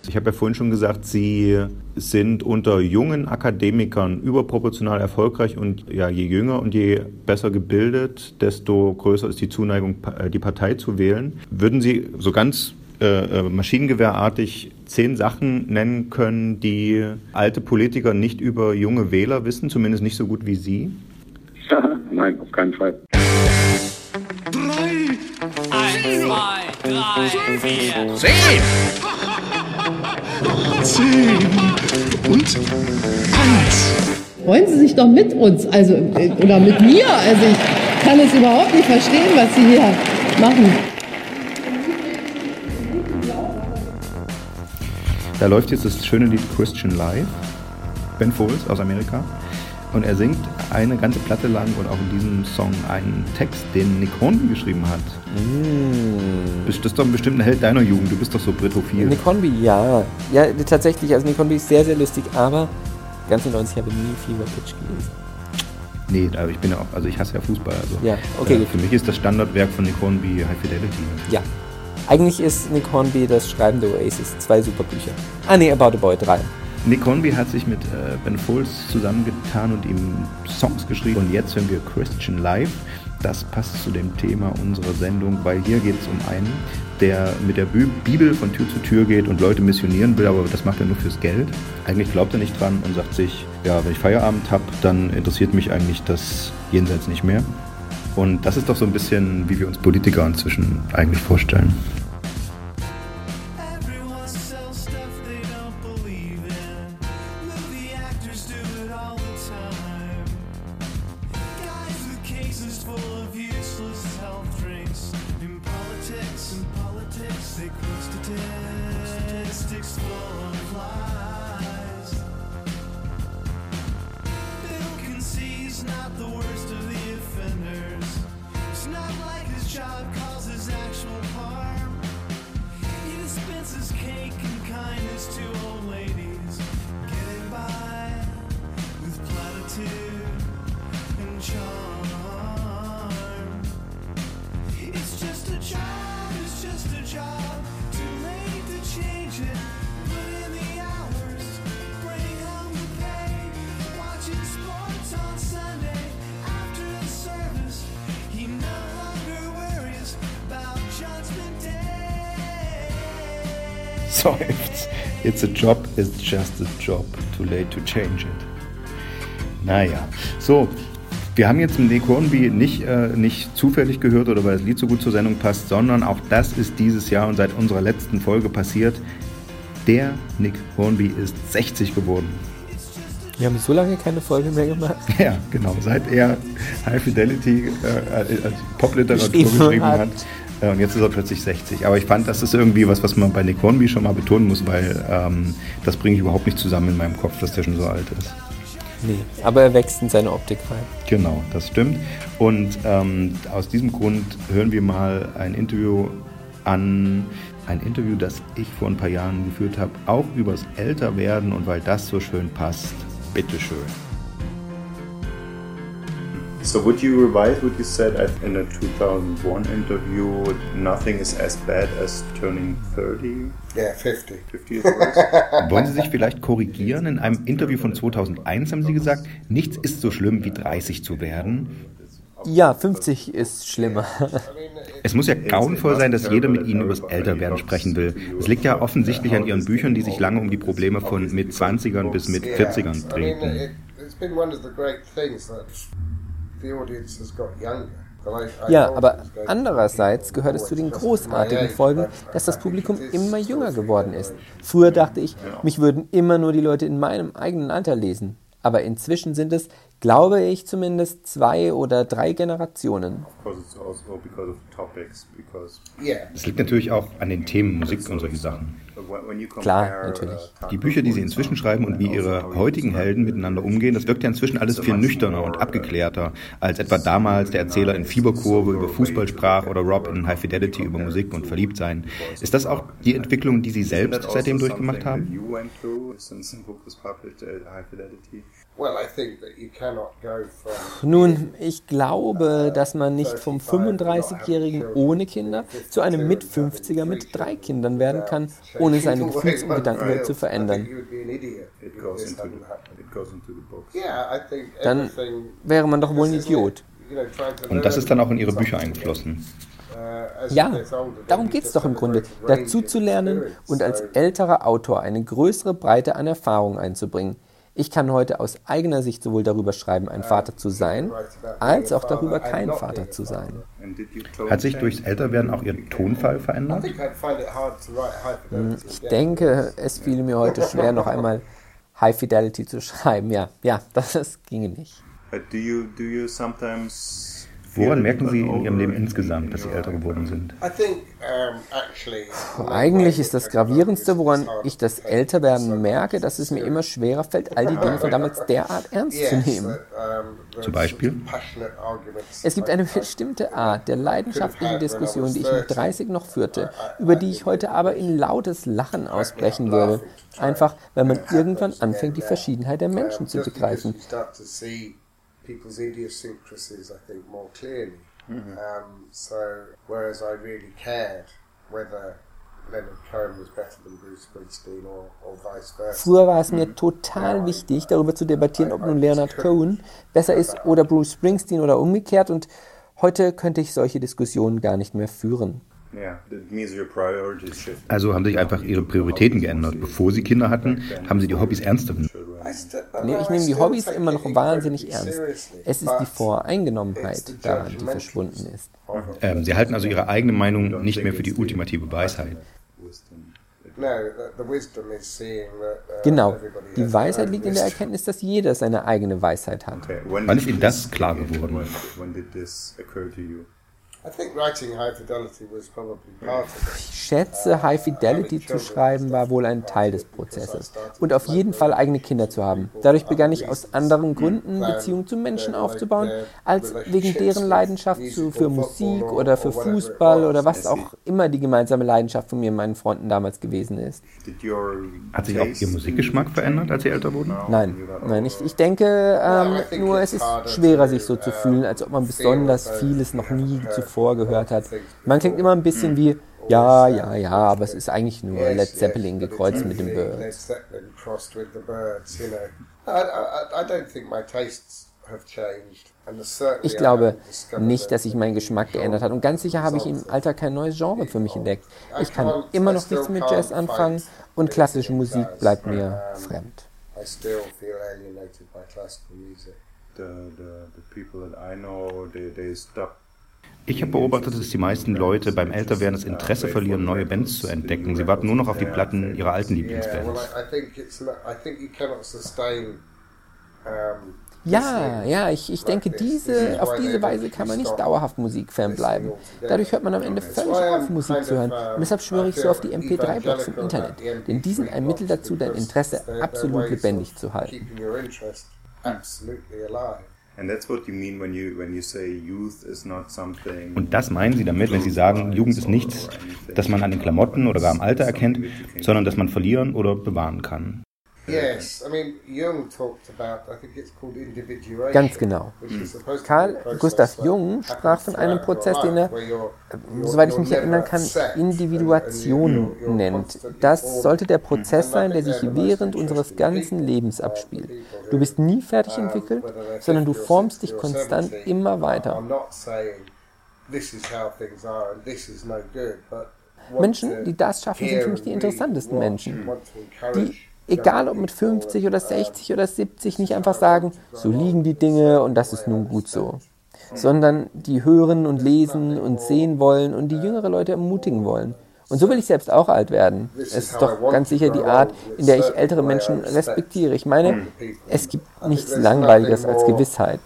Ich habe ja vorhin schon gesagt, Sie sind unter jungen Akademikern überproportional erfolgreich und ja, je jünger und je besser gebildet, desto größer ist die Zuneigung, äh, die Partei zu wählen. Würden Sie so ganz äh, äh, maschinengewehrartig zehn Sachen nennen können, die alte Politiker nicht über junge Wähler wissen, zumindest nicht so gut wie Sie? Nein, auf keinen Fall. Drei, eins, zwei, drei, vier, zehn! Zehn und eins. Freuen Sie sich doch mit uns, also äh, oder mit mir. Also ich kann es überhaupt nicht verstehen, was Sie hier machen. Da läuft jetzt das schöne Lied Christian Live, Ben Folds aus Amerika. Und er singt eine ganze Platte lang und auch in diesem Song einen Text, den Nick Hornby geschrieben hat. Mm. Das ist doch bestimmt ein Held deiner Jugend, du bist doch so britophil. Nick Hornby, ja. Ja, tatsächlich, also Nick Hornby ist sehr, sehr lustig, aber ganz in 90 habe ich nie Fever Pitch gelesen. Nee, aber ich bin ja auch, also ich hasse ja Fußball. Also, ja, okay. Äh, für mich ist das Standardwerk von Nick Hornby High Fidelity. Ja. Eigentlich ist Nick Hornby das Schreiben der Oasis. Zwei super Bücher. Ah, nee, About a Boy, drei. Nick Hornby hat sich mit äh, Ben Folds zusammengetan und ihm Songs geschrieben. Und jetzt hören wir Christian Live. Das passt zu dem Thema unserer Sendung, weil hier geht es um einen, der mit der Bibel von Tür zu Tür geht und Leute missionieren will, aber das macht er nur fürs Geld. Eigentlich glaubt er nicht dran und sagt sich, ja, wenn ich Feierabend habe, dann interessiert mich eigentlich das Jenseits nicht mehr. Und das ist doch so ein bisschen, wie wir uns Politiker inzwischen eigentlich vorstellen. Too late to change it. Naja, so. Wir haben jetzt Nick Hornby nicht, äh, nicht zufällig gehört oder weil das Lied so gut zur Sendung passt, sondern auch das ist dieses Jahr und seit unserer letzten Folge passiert. Der Nick Hornby ist 60 geworden. Wir haben so lange keine Folge mehr gemacht. Ja, genau. Seit er High Fidelity äh, als Popliteratur geschrieben hat. Äh, und jetzt ist er plötzlich 60. Aber ich fand, das ist irgendwie was, was man bei Nick Hornby schon mal betonen muss, weil ähm, das bringe ich überhaupt nicht zusammen in meinem Kopf, dass der schon so alt ist. Nee, aber er wächst in seine Optik rein. Genau, das stimmt. Und ähm, aus diesem Grund hören wir mal ein Interview an, ein Interview, das ich vor ein paar Jahren geführt habe, auch übers Älterwerden und weil das so schön passt. Bitteschön. So would you revise what you said in a 2001 interview? Nothing is as bad as turning 30. Yeah, 50. 50 is worse. Wollen Sie sich vielleicht korrigieren? In einem Interview von 2001 haben Sie gesagt, nichts ist so schlimm wie 30 zu werden. Ja, 50 ist schlimmer. Es muss ja grauenvoll sein, dass jeder mit Ihnen über das Älterwerden sprechen will. Es liegt ja offensichtlich an Ihren Büchern, die sich lange um die Probleme von mit 20ern bis mit 40ern drehten. Ja, aber andererseits gehört es zu den großartigen Folgen, dass das Publikum immer jünger geworden ist. Früher dachte ich, mich würden immer nur die Leute in meinem eigenen Alter lesen. Aber inzwischen sind es glaube ich zumindest zwei oder drei Generationen. Es liegt natürlich auch an den Themen Musik und solche Sachen. Klar, natürlich. Die Bücher, die sie inzwischen schreiben und wie ihre heutigen Helden miteinander umgehen, das wirkt ja inzwischen alles viel nüchterner und abgeklärter, als etwa damals der Erzähler in Fieberkurve über Fußball sprach oder Rob in High Fidelity über Musik und Verliebtsein. Ist das auch die Entwicklung, die Sie selbst seitdem durchgemacht haben? Nun, ich glaube, dass man nicht vom 35-Jährigen ohne Kinder zu einem Mit-50er mit drei Kindern werden kann, ohne seine Gefühls- und Gedankenwelt zu verändern. Dann wäre man doch wohl ein Idiot. Und das ist dann auch in Ihre Bücher eingeflossen. Ja, darum geht es doch im Grunde, dazu zu lernen und als älterer Autor eine größere Breite an Erfahrung einzubringen. Ich kann heute aus eigener Sicht sowohl darüber schreiben, ein Vater zu sein, als auch darüber, kein Vater zu sein. Hat sich durchs Älterwerden auch Ihr Tonfall verändert? Hm, ich denke, es fiel mir heute schwer, noch einmal High Fidelity zu schreiben. Ja, ja, das, das ginge nicht. Do you, do you sometimes Woran merken Sie in Ihrem Leben insgesamt, dass Sie älter geworden sind? Eigentlich ist das Gravierendste, woran ich das Älterwerden merke, dass es mir immer schwerer fällt, all die Dinge von damals derart ernst zu nehmen. Zum Beispiel? Es gibt eine bestimmte Art der leidenschaftlichen Diskussion, die ich mit 30 noch führte, über die ich heute aber in lautes Lachen ausbrechen würde. Einfach, weil man irgendwann anfängt, die Verschiedenheit der Menschen zu begreifen people's idiosyncrasies, I think, more clearly. Mm-hmm. Um, so, whereas I really cared whether Früher war es mir total wichtig, darüber zu debattieren, ob nun Leonard Cohen besser ist oder Bruce Springsteen oder umgekehrt. Und heute könnte ich solche Diskussionen gar nicht mehr führen. Also haben sich einfach ihre Prioritäten geändert. Bevor sie Kinder hatten, haben sie die Hobbys ernster genommen. Nee, ich nehme die Hobbys immer noch wahnsinnig ernst. Es ist die Voreingenommenheit daran, die verschwunden ist. Ähm, sie halten also ihre eigene Meinung nicht mehr für die ultimative Weisheit. Genau. Die Weisheit liegt in der Erkenntnis, dass jeder seine eigene Weisheit hat. Wann ist Ihnen das klar geworden? Ich schätze, High Fidelity zu schreiben war wohl ein Teil des Prozesses. Und auf jeden Fall eigene Kinder zu haben. Dadurch begann ich aus anderen Gründen Beziehungen zu Menschen aufzubauen, als wegen deren Leidenschaft für Musik oder für Fußball oder was auch immer die gemeinsame Leidenschaft von mir und meinen Freunden damals gewesen ist. Hat sich auch Ihr Musikgeschmack verändert, als Sie älter wurden? Nein, nein. Ich, ich denke ähm, nur, es ist schwerer, sich so zu fühlen, als ob man besonders vieles noch nie zuvor vorgehört hat. Man klingt immer ein bisschen wie, ja, ja, ja, aber es ist eigentlich nur Led Zeppelin gekreuzt mit den Birds. Ich glaube nicht, dass sich mein Geschmack geändert hat. Und ganz sicher habe ich im Alter kein neues Genre für mich entdeckt. Ich kann immer noch nichts mit Jazz anfangen und klassische Musik bleibt mir fremd. I still feel alienated by classical music. The, the, the people that I know, they, they stop Ich habe beobachtet, dass die meisten Leute beim Älterwerden das Interesse verlieren, neue Bands zu entdecken. Sie warten nur noch auf die Platten ihrer alten Lieblingsbands. Ja, ja, ich, ich denke, diese, auf diese Weise kann man nicht dauerhaft Musikfan bleiben. Dadurch hört man am Ende völlig auf, Musik zu hören. Und deshalb schwöre ich so auf die MP3-Blogs im Internet. Denn die sind ein Mittel dazu, dein Interesse absolut lebendig zu halten. Und das meinen Sie damit, wenn Sie sagen, Jugend ist nichts, das man an den Klamotten oder gar am Alter erkennt, sondern das man verlieren oder bewahren kann. Ganz genau. Karl Gustav Jung sprach von einem Prozess, den er, soweit ich mich erinnern kann, Individuation nennt. Das sollte der Prozess sein, der sich während unseres ganzen Lebens abspielt. Du bist nie fertig entwickelt, sondern du formst dich konstant immer weiter. Menschen, die das schaffen, sind für mich die interessantesten Menschen. Die egal ob mit 50 oder 60 oder 70, nicht einfach sagen, so liegen die Dinge und das ist nun gut so. Sondern die hören und lesen und sehen wollen und die jüngere Leute ermutigen wollen. Und so will ich selbst auch alt werden. Es ist doch ganz sicher die Art, in der ich ältere Menschen respektiere. Ich meine, es gibt nichts Langweiliges als Gewissheit.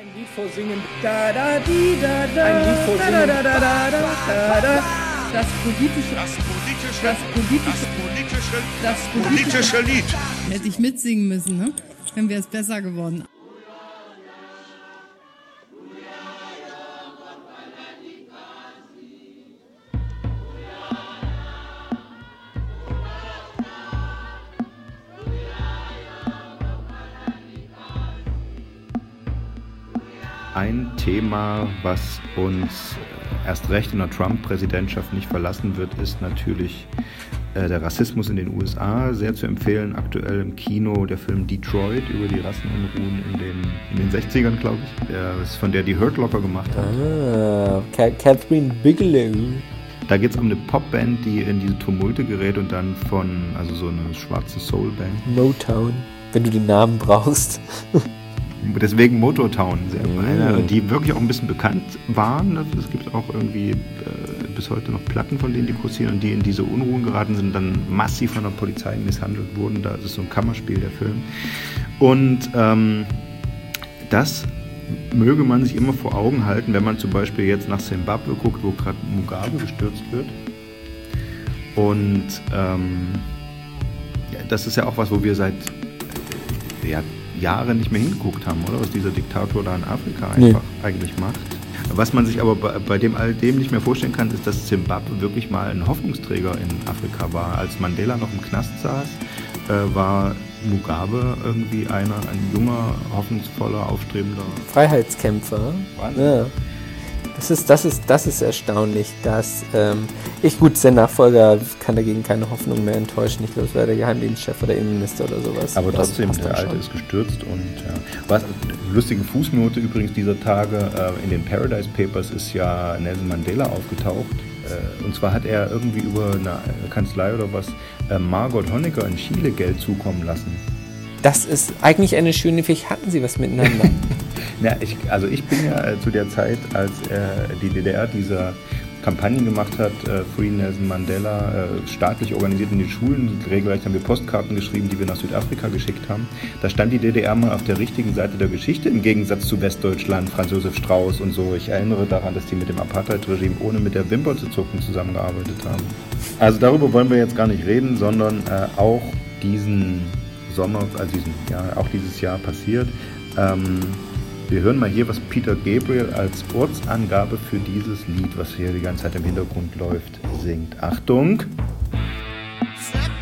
Ein Lied vorsingen. Da, da, di, da, da, Ein Lied vorsingen. Da, da, da, da, da, da, das politische, das politische, das politische, das politische, das politische Lied. Hätte ich mitsingen müssen, ne? Dann wäre es besser geworden. Ein Thema, was uns erst recht in der Trump-Präsidentschaft nicht verlassen wird, ist natürlich äh, der Rassismus in den USA. Sehr zu empfehlen, aktuell im Kino der Film Detroit über die Rassenunruhen in den, in den 60ern, glaube ich. Der ist von der die Hurt Locker gemacht hat. Ah, Catherine Bigelow. Da geht es um eine Popband, die in diese Tumulte gerät und dann von, also so eine schwarze Soulband. Motown, wenn du die Namen brauchst. Deswegen Motortown, sehr, mm. die wirklich auch ein bisschen bekannt waren. Es gibt auch irgendwie äh, bis heute noch Platten von denen, die kursieren und die in diese Unruhen geraten sind, dann massiv von der Polizei misshandelt wurden. Da ist es so ein Kammerspiel, der Film. Und ähm, das möge man sich immer vor Augen halten, wenn man zum Beispiel jetzt nach Zimbabwe guckt, wo gerade Mugabe gestürzt wird. Und ähm, ja, das ist ja auch was, wo wir seit ja, Jahre nicht mehr hingeguckt haben, oder? Was dieser Diktator da in Afrika einfach nee. eigentlich macht. Was man sich aber bei, bei, dem all dem nicht mehr vorstellen kann, ist, dass Zimbabwe wirklich mal ein Hoffnungsträger in Afrika war. Als Mandela noch im Knast saß, äh, war Mugabe irgendwie einer, ein junger, hoffnungsvoller, aufstrebender Freiheitskämpfer. Wahnsinn. Ja. Das ist, das ist, das ist erstaunlich, dass ähm, ich gut, sein Nachfolger kann dagegen keine Hoffnung mehr enttäuschen. Ich glaube, es wäre der Geheimdienstchef oder Innenminister oder sowas. Aber trotzdem, der Alte ist gestürzt und ja. Was, lustige Fußnote übrigens dieser Tage, äh, in den Paradise Papers ist ja Nelson Mandela aufgetaucht. Äh, und zwar hat er irgendwie über eine Kanzlei oder was äh, Margot Honecker in Chile Geld zukommen lassen. Das ist eigentlich eine schöne, vielleicht hatten sie was miteinander. Ja, ich, also ich bin ja äh, zu der Zeit, als äh, die DDR diese Kampagnen gemacht hat, äh, Free Nelson Mandela, äh, staatlich organisiert in den Schulen. Regelrecht haben wir Postkarten geschrieben, die wir nach Südafrika geschickt haben. Da stand die DDR mal auf der richtigen Seite der Geschichte, im Gegensatz zu Westdeutschland, Franz Josef Strauß und so. Ich erinnere daran, dass die mit dem Apartheid-Regime ohne mit der Wimper zu zucken zusammengearbeitet haben. Also darüber wollen wir jetzt gar nicht reden, sondern äh, auch diesen Sommer, also diesen, ja, auch dieses Jahr passiert. Ähm, wir hören mal hier, was Peter Gabriel als Ortsangabe für dieses Lied, was hier die ganze Zeit im Hintergrund läuft, singt. Achtung! ist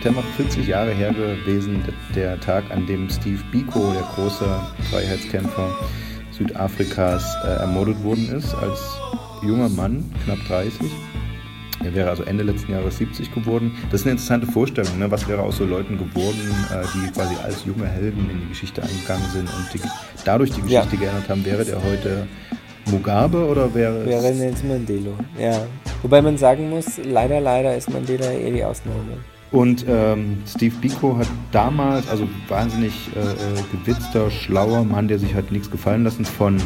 September 40 Jahre her gewesen, der Tag, an dem Steve Biko, der große Freiheitskämpfer Südafrikas, äh, ermordet worden ist, als junger Mann, knapp 30. Er wäre also Ende letzten Jahres 70 geworden. Das ist eine interessante Vorstellung. Ne? Was wäre aus so Leuten geworden, äh, die quasi als junge Helden in die Geschichte eingegangen sind und die, dadurch die Geschichte ja. geändert haben? Wäre der heute Mugabe oder wäre es... Wäre Nelson Mandela, ja. Wobei man sagen muss, leider, leider ist Mandela eher die Ausnahme. Und ähm, Steve Biko hat damals, also wahnsinnig äh, äh gewitzter, schlauer Mann, der sich hat nichts gefallen lassen von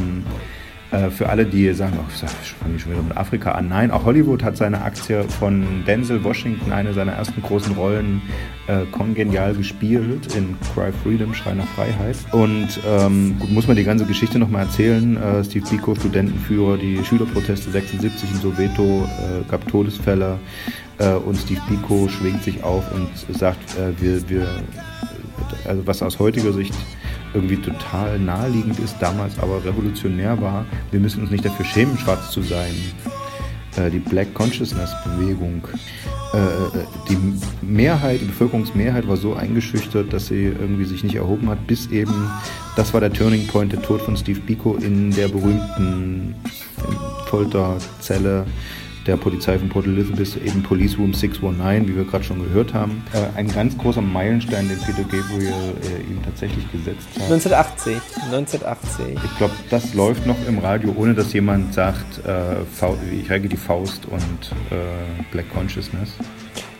äh, für alle, die sagen, oh, ich fange schon wieder mit Afrika an. Nein, auch Hollywood hat seine Aktie von Denzel Washington, eine seiner ersten großen Rollen, äh, kongenial gespielt in Cry Freedom, Schrei nach Freiheit. Und ähm, gut, muss man die ganze Geschichte nochmal erzählen. Äh, Steve Biko, Studentenführer, die Schülerproteste 76 in Soweto, äh, gab Todesfälle. Äh, und Steve Biko schwingt sich auf und sagt, äh, wir, wir, also was aus heutiger Sicht irgendwie total naheliegend ist, damals aber revolutionär war. Wir müssen uns nicht dafür schämen, schwarz zu sein. Äh, die Black Consciousness Bewegung, die Mehrheit, die Bevölkerungsmehrheit war so eingeschüchtert, dass sie irgendwie sich nicht erhoben hat, bis eben, das war der Turning Point, der Tod von Steve Biko in der berühmten Folterzelle der Polizei von Port Elizabeth, eben Police Room 619, wie wir gerade schon gehört haben. Äh, ein ganz großer Meilenstein, den Peter Gabriel äh, ihm tatsächlich gesetzt hat. 1980. 1980. Ich glaube, das läuft noch im Radio, ohne dass jemand sagt, äh, ich reige die Faust und äh, Black Consciousness.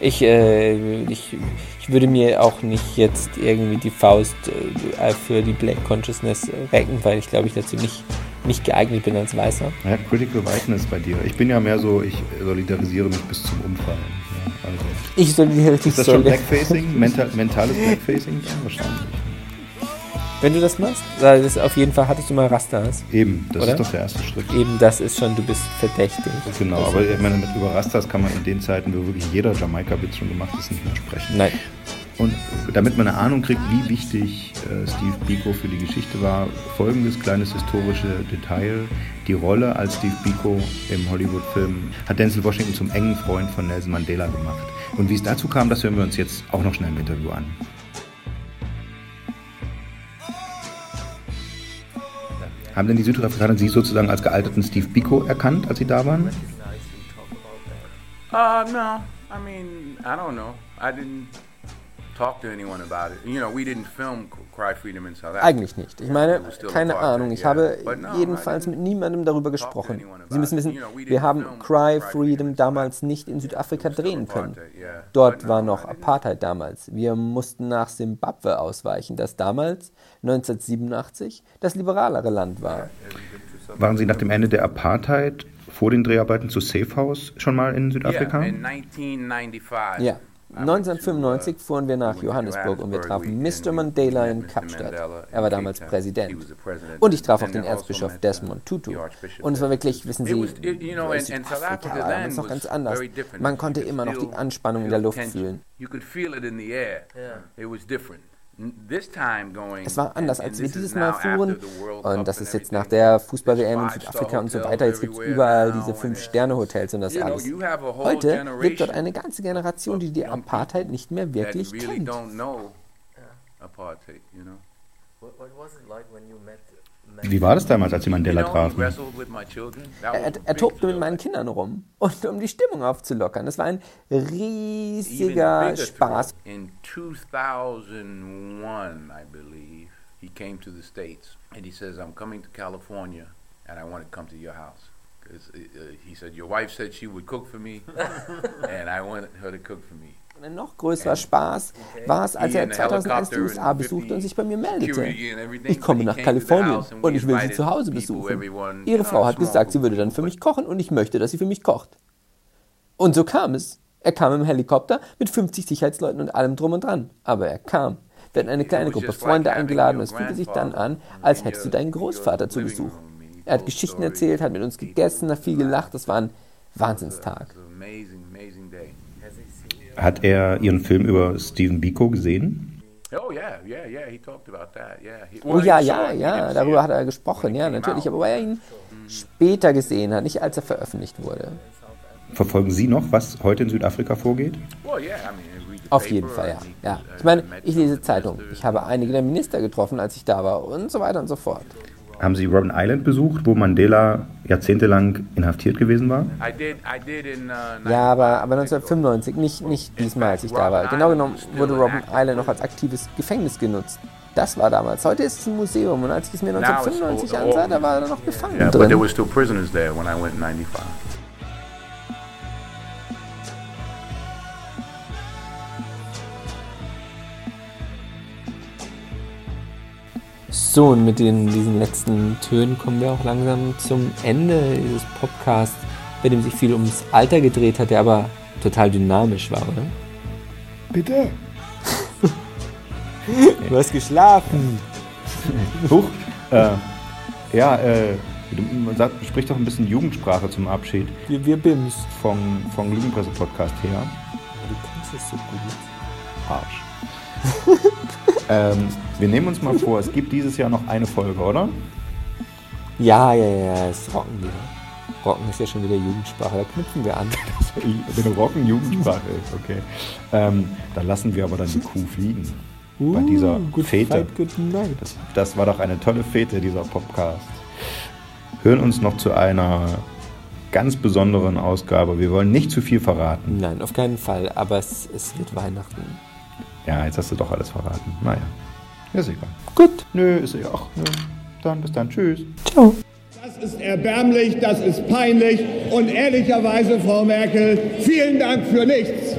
Ich, äh, ich, ich würde mir auch nicht jetzt irgendwie die Faust äh, für die Black Consciousness recken, weil ich glaube ich dazu nicht nicht geeignet bin als Weißer. Ja, Critical Whiteness bei dir. Ich bin ja mehr so, ich solidarisiere mich bis zum Umfallen. Ja, also. Ich solidarisiere Ist das schon Blackfacing? Mental, mentales Blackfacing? Ja, wahrscheinlich. Wenn du das machst, das auf jeden Fall hattest du mal Rastas. Eben, das oder? ist doch der erste Schritt. Eben, das ist schon, du bist verdächtig. Genau, aber ich meine, mit über Rastas kann man in den Zeiten, wo wirklich jeder Jamaika-Witz schon gemacht ist, nicht mehr sprechen. Nein. Und damit man eine Ahnung kriegt, wie wichtig äh, Steve Biko für die Geschichte war, folgendes kleines historische Detail. Die Rolle als Steve Biko im Hollywood-Film hat Denzel Washington zum engen Freund von Nelson Mandela gemacht. Und wie es dazu kam, das hören wir uns jetzt auch noch schnell im Interview an. Haben denn die Südafrikaner Sie sozusagen als gealterten Steve Biko erkannt, als Sie da waren? Uh, no. I mean, I don't know. I didn't eigentlich nicht. Ich meine, keine Ahnung. Ich habe jedenfalls mit niemandem darüber gesprochen. Sie müssen wissen, wir haben Cry Freedom damals nicht in Südafrika drehen können. Dort war noch Apartheid damals. Wir mussten nach Simbabwe ausweichen, das damals, 1987, das liberalere Land war. Waren Sie nach dem Ende der Apartheid vor den Dreharbeiten zu Safe House schon mal in Südafrika? Ja. 1995 fuhren wir nach Johannesburg und wir trafen Mr. Mandela in Kapstadt. Er war damals Präsident. Und ich traf auch den Erzbischof Desmond Tutu. Und es war wirklich, wissen Sie, Südafrika war damals noch ganz anders. Man konnte immer noch die Anspannung in der Luft fühlen. Es war anders, als wir dieses Mal fuhren. Und das ist jetzt nach der Fußball-WM in Südafrika und so weiter. Jetzt gibt es überall diese Fünf-Sterne-Hotels und das alles. Heute lebt dort eine ganze Generation, die die Apartheid nicht mehr wirklich kennt. Wie war das damals, als Sie Mandela trafen? Er, er, tobte mit meinen Kindern rum, und um die Stimmung aufzulockern. Das war ein riesiger Spaß. In 2001, I believe, he came to the States and he says, I'm coming to California and I want to come to your house. Uh, he said, your wife said she would cook for me and I want her to cook for me. Ein noch größerer Spaß war es, als er 2001 die USA besuchte und sich bei mir meldete. Ich komme nach Kalifornien und ich will Sie zu Hause besuchen. Ihre Frau hat gesagt, sie würde dann für mich kochen und ich möchte, dass sie für mich kocht. Und so kam es. Er kam im Helikopter mit 50 Sicherheitsleuten und allem drum und dran. Aber er kam. Wir hatten eine kleine Gruppe Freunde eingeladen und es fühlte sich dann an, als hättest du deinen Großvater zu Besuch. Er hat Geschichten erzählt, hat mit uns gegessen, hat viel gelacht. Das war ein Wahnsinnstag. Hat er Ihren Film über Stephen Biko gesehen? Oh ja, ja, ja, darüber hat er gesprochen, ja, natürlich, aber weil er ihn später gesehen hat, nicht als er veröffentlicht wurde. Verfolgen Sie noch, was heute in Südafrika vorgeht? Auf jeden Fall, ja. ja. Ich meine, ich lese Zeitung. Ich habe einige der Minister getroffen, als ich da war und so weiter und so fort. Haben Sie Robben Island besucht, wo Mandela jahrzehntelang inhaftiert gewesen war? Ja, aber, aber 1995, nicht, nicht diesmal, als ich da war. Genau genommen wurde Robben Island noch als aktives Gefängnis genutzt. Das war damals. Heute ist es ein Museum und als ich es mir 1995 ansah, da war er noch gefangen Yeah, drin. but there were still prisoners there when I went in 95. So, und mit den, diesen letzten Tönen kommen wir auch langsam zum Ende dieses Podcasts, bei dem sich viel ums Alter gedreht hat, der aber total dynamisch war, oder? Bitte? Du hast geschlafen. Huch. Äh, ja, äh, du, man sagt, sprich doch ein bisschen Jugendsprache zum Abschied. Wir, wir bims. Vom, vom Lügenpresse-Podcast her. Du kannst es so gut. Arsch. ähm, wir nehmen uns mal vor, es gibt dieses Jahr noch eine Folge, oder? Ja, ja, ja, es ist Rocken wieder. Rocken ist ja schon wieder Jugendsprache, da knüpfen wir an. Wenn Rocken Jugendsprache ist, okay. Ähm, dann lassen wir aber dann die Kuh fliegen. Bei dieser good Fete. fight, good night. Das, das war doch eine tolle Fete, dieser Podcast. Hören uns noch zu einer ganz besonderen Ausgabe. Wir wollen nicht zu viel verraten. Nein, auf keinen Fall, aber es, es wird Weihnachten. Ja, jetzt hast du doch alles verraten. Naja, ist egal. Gut. Nö, ist ja auch. Nö. Dann bis dann. Tschüss. Ciao. Das ist erbärmlich, das ist peinlich und ehrlicherweise, Frau Merkel, vielen Dank für nichts.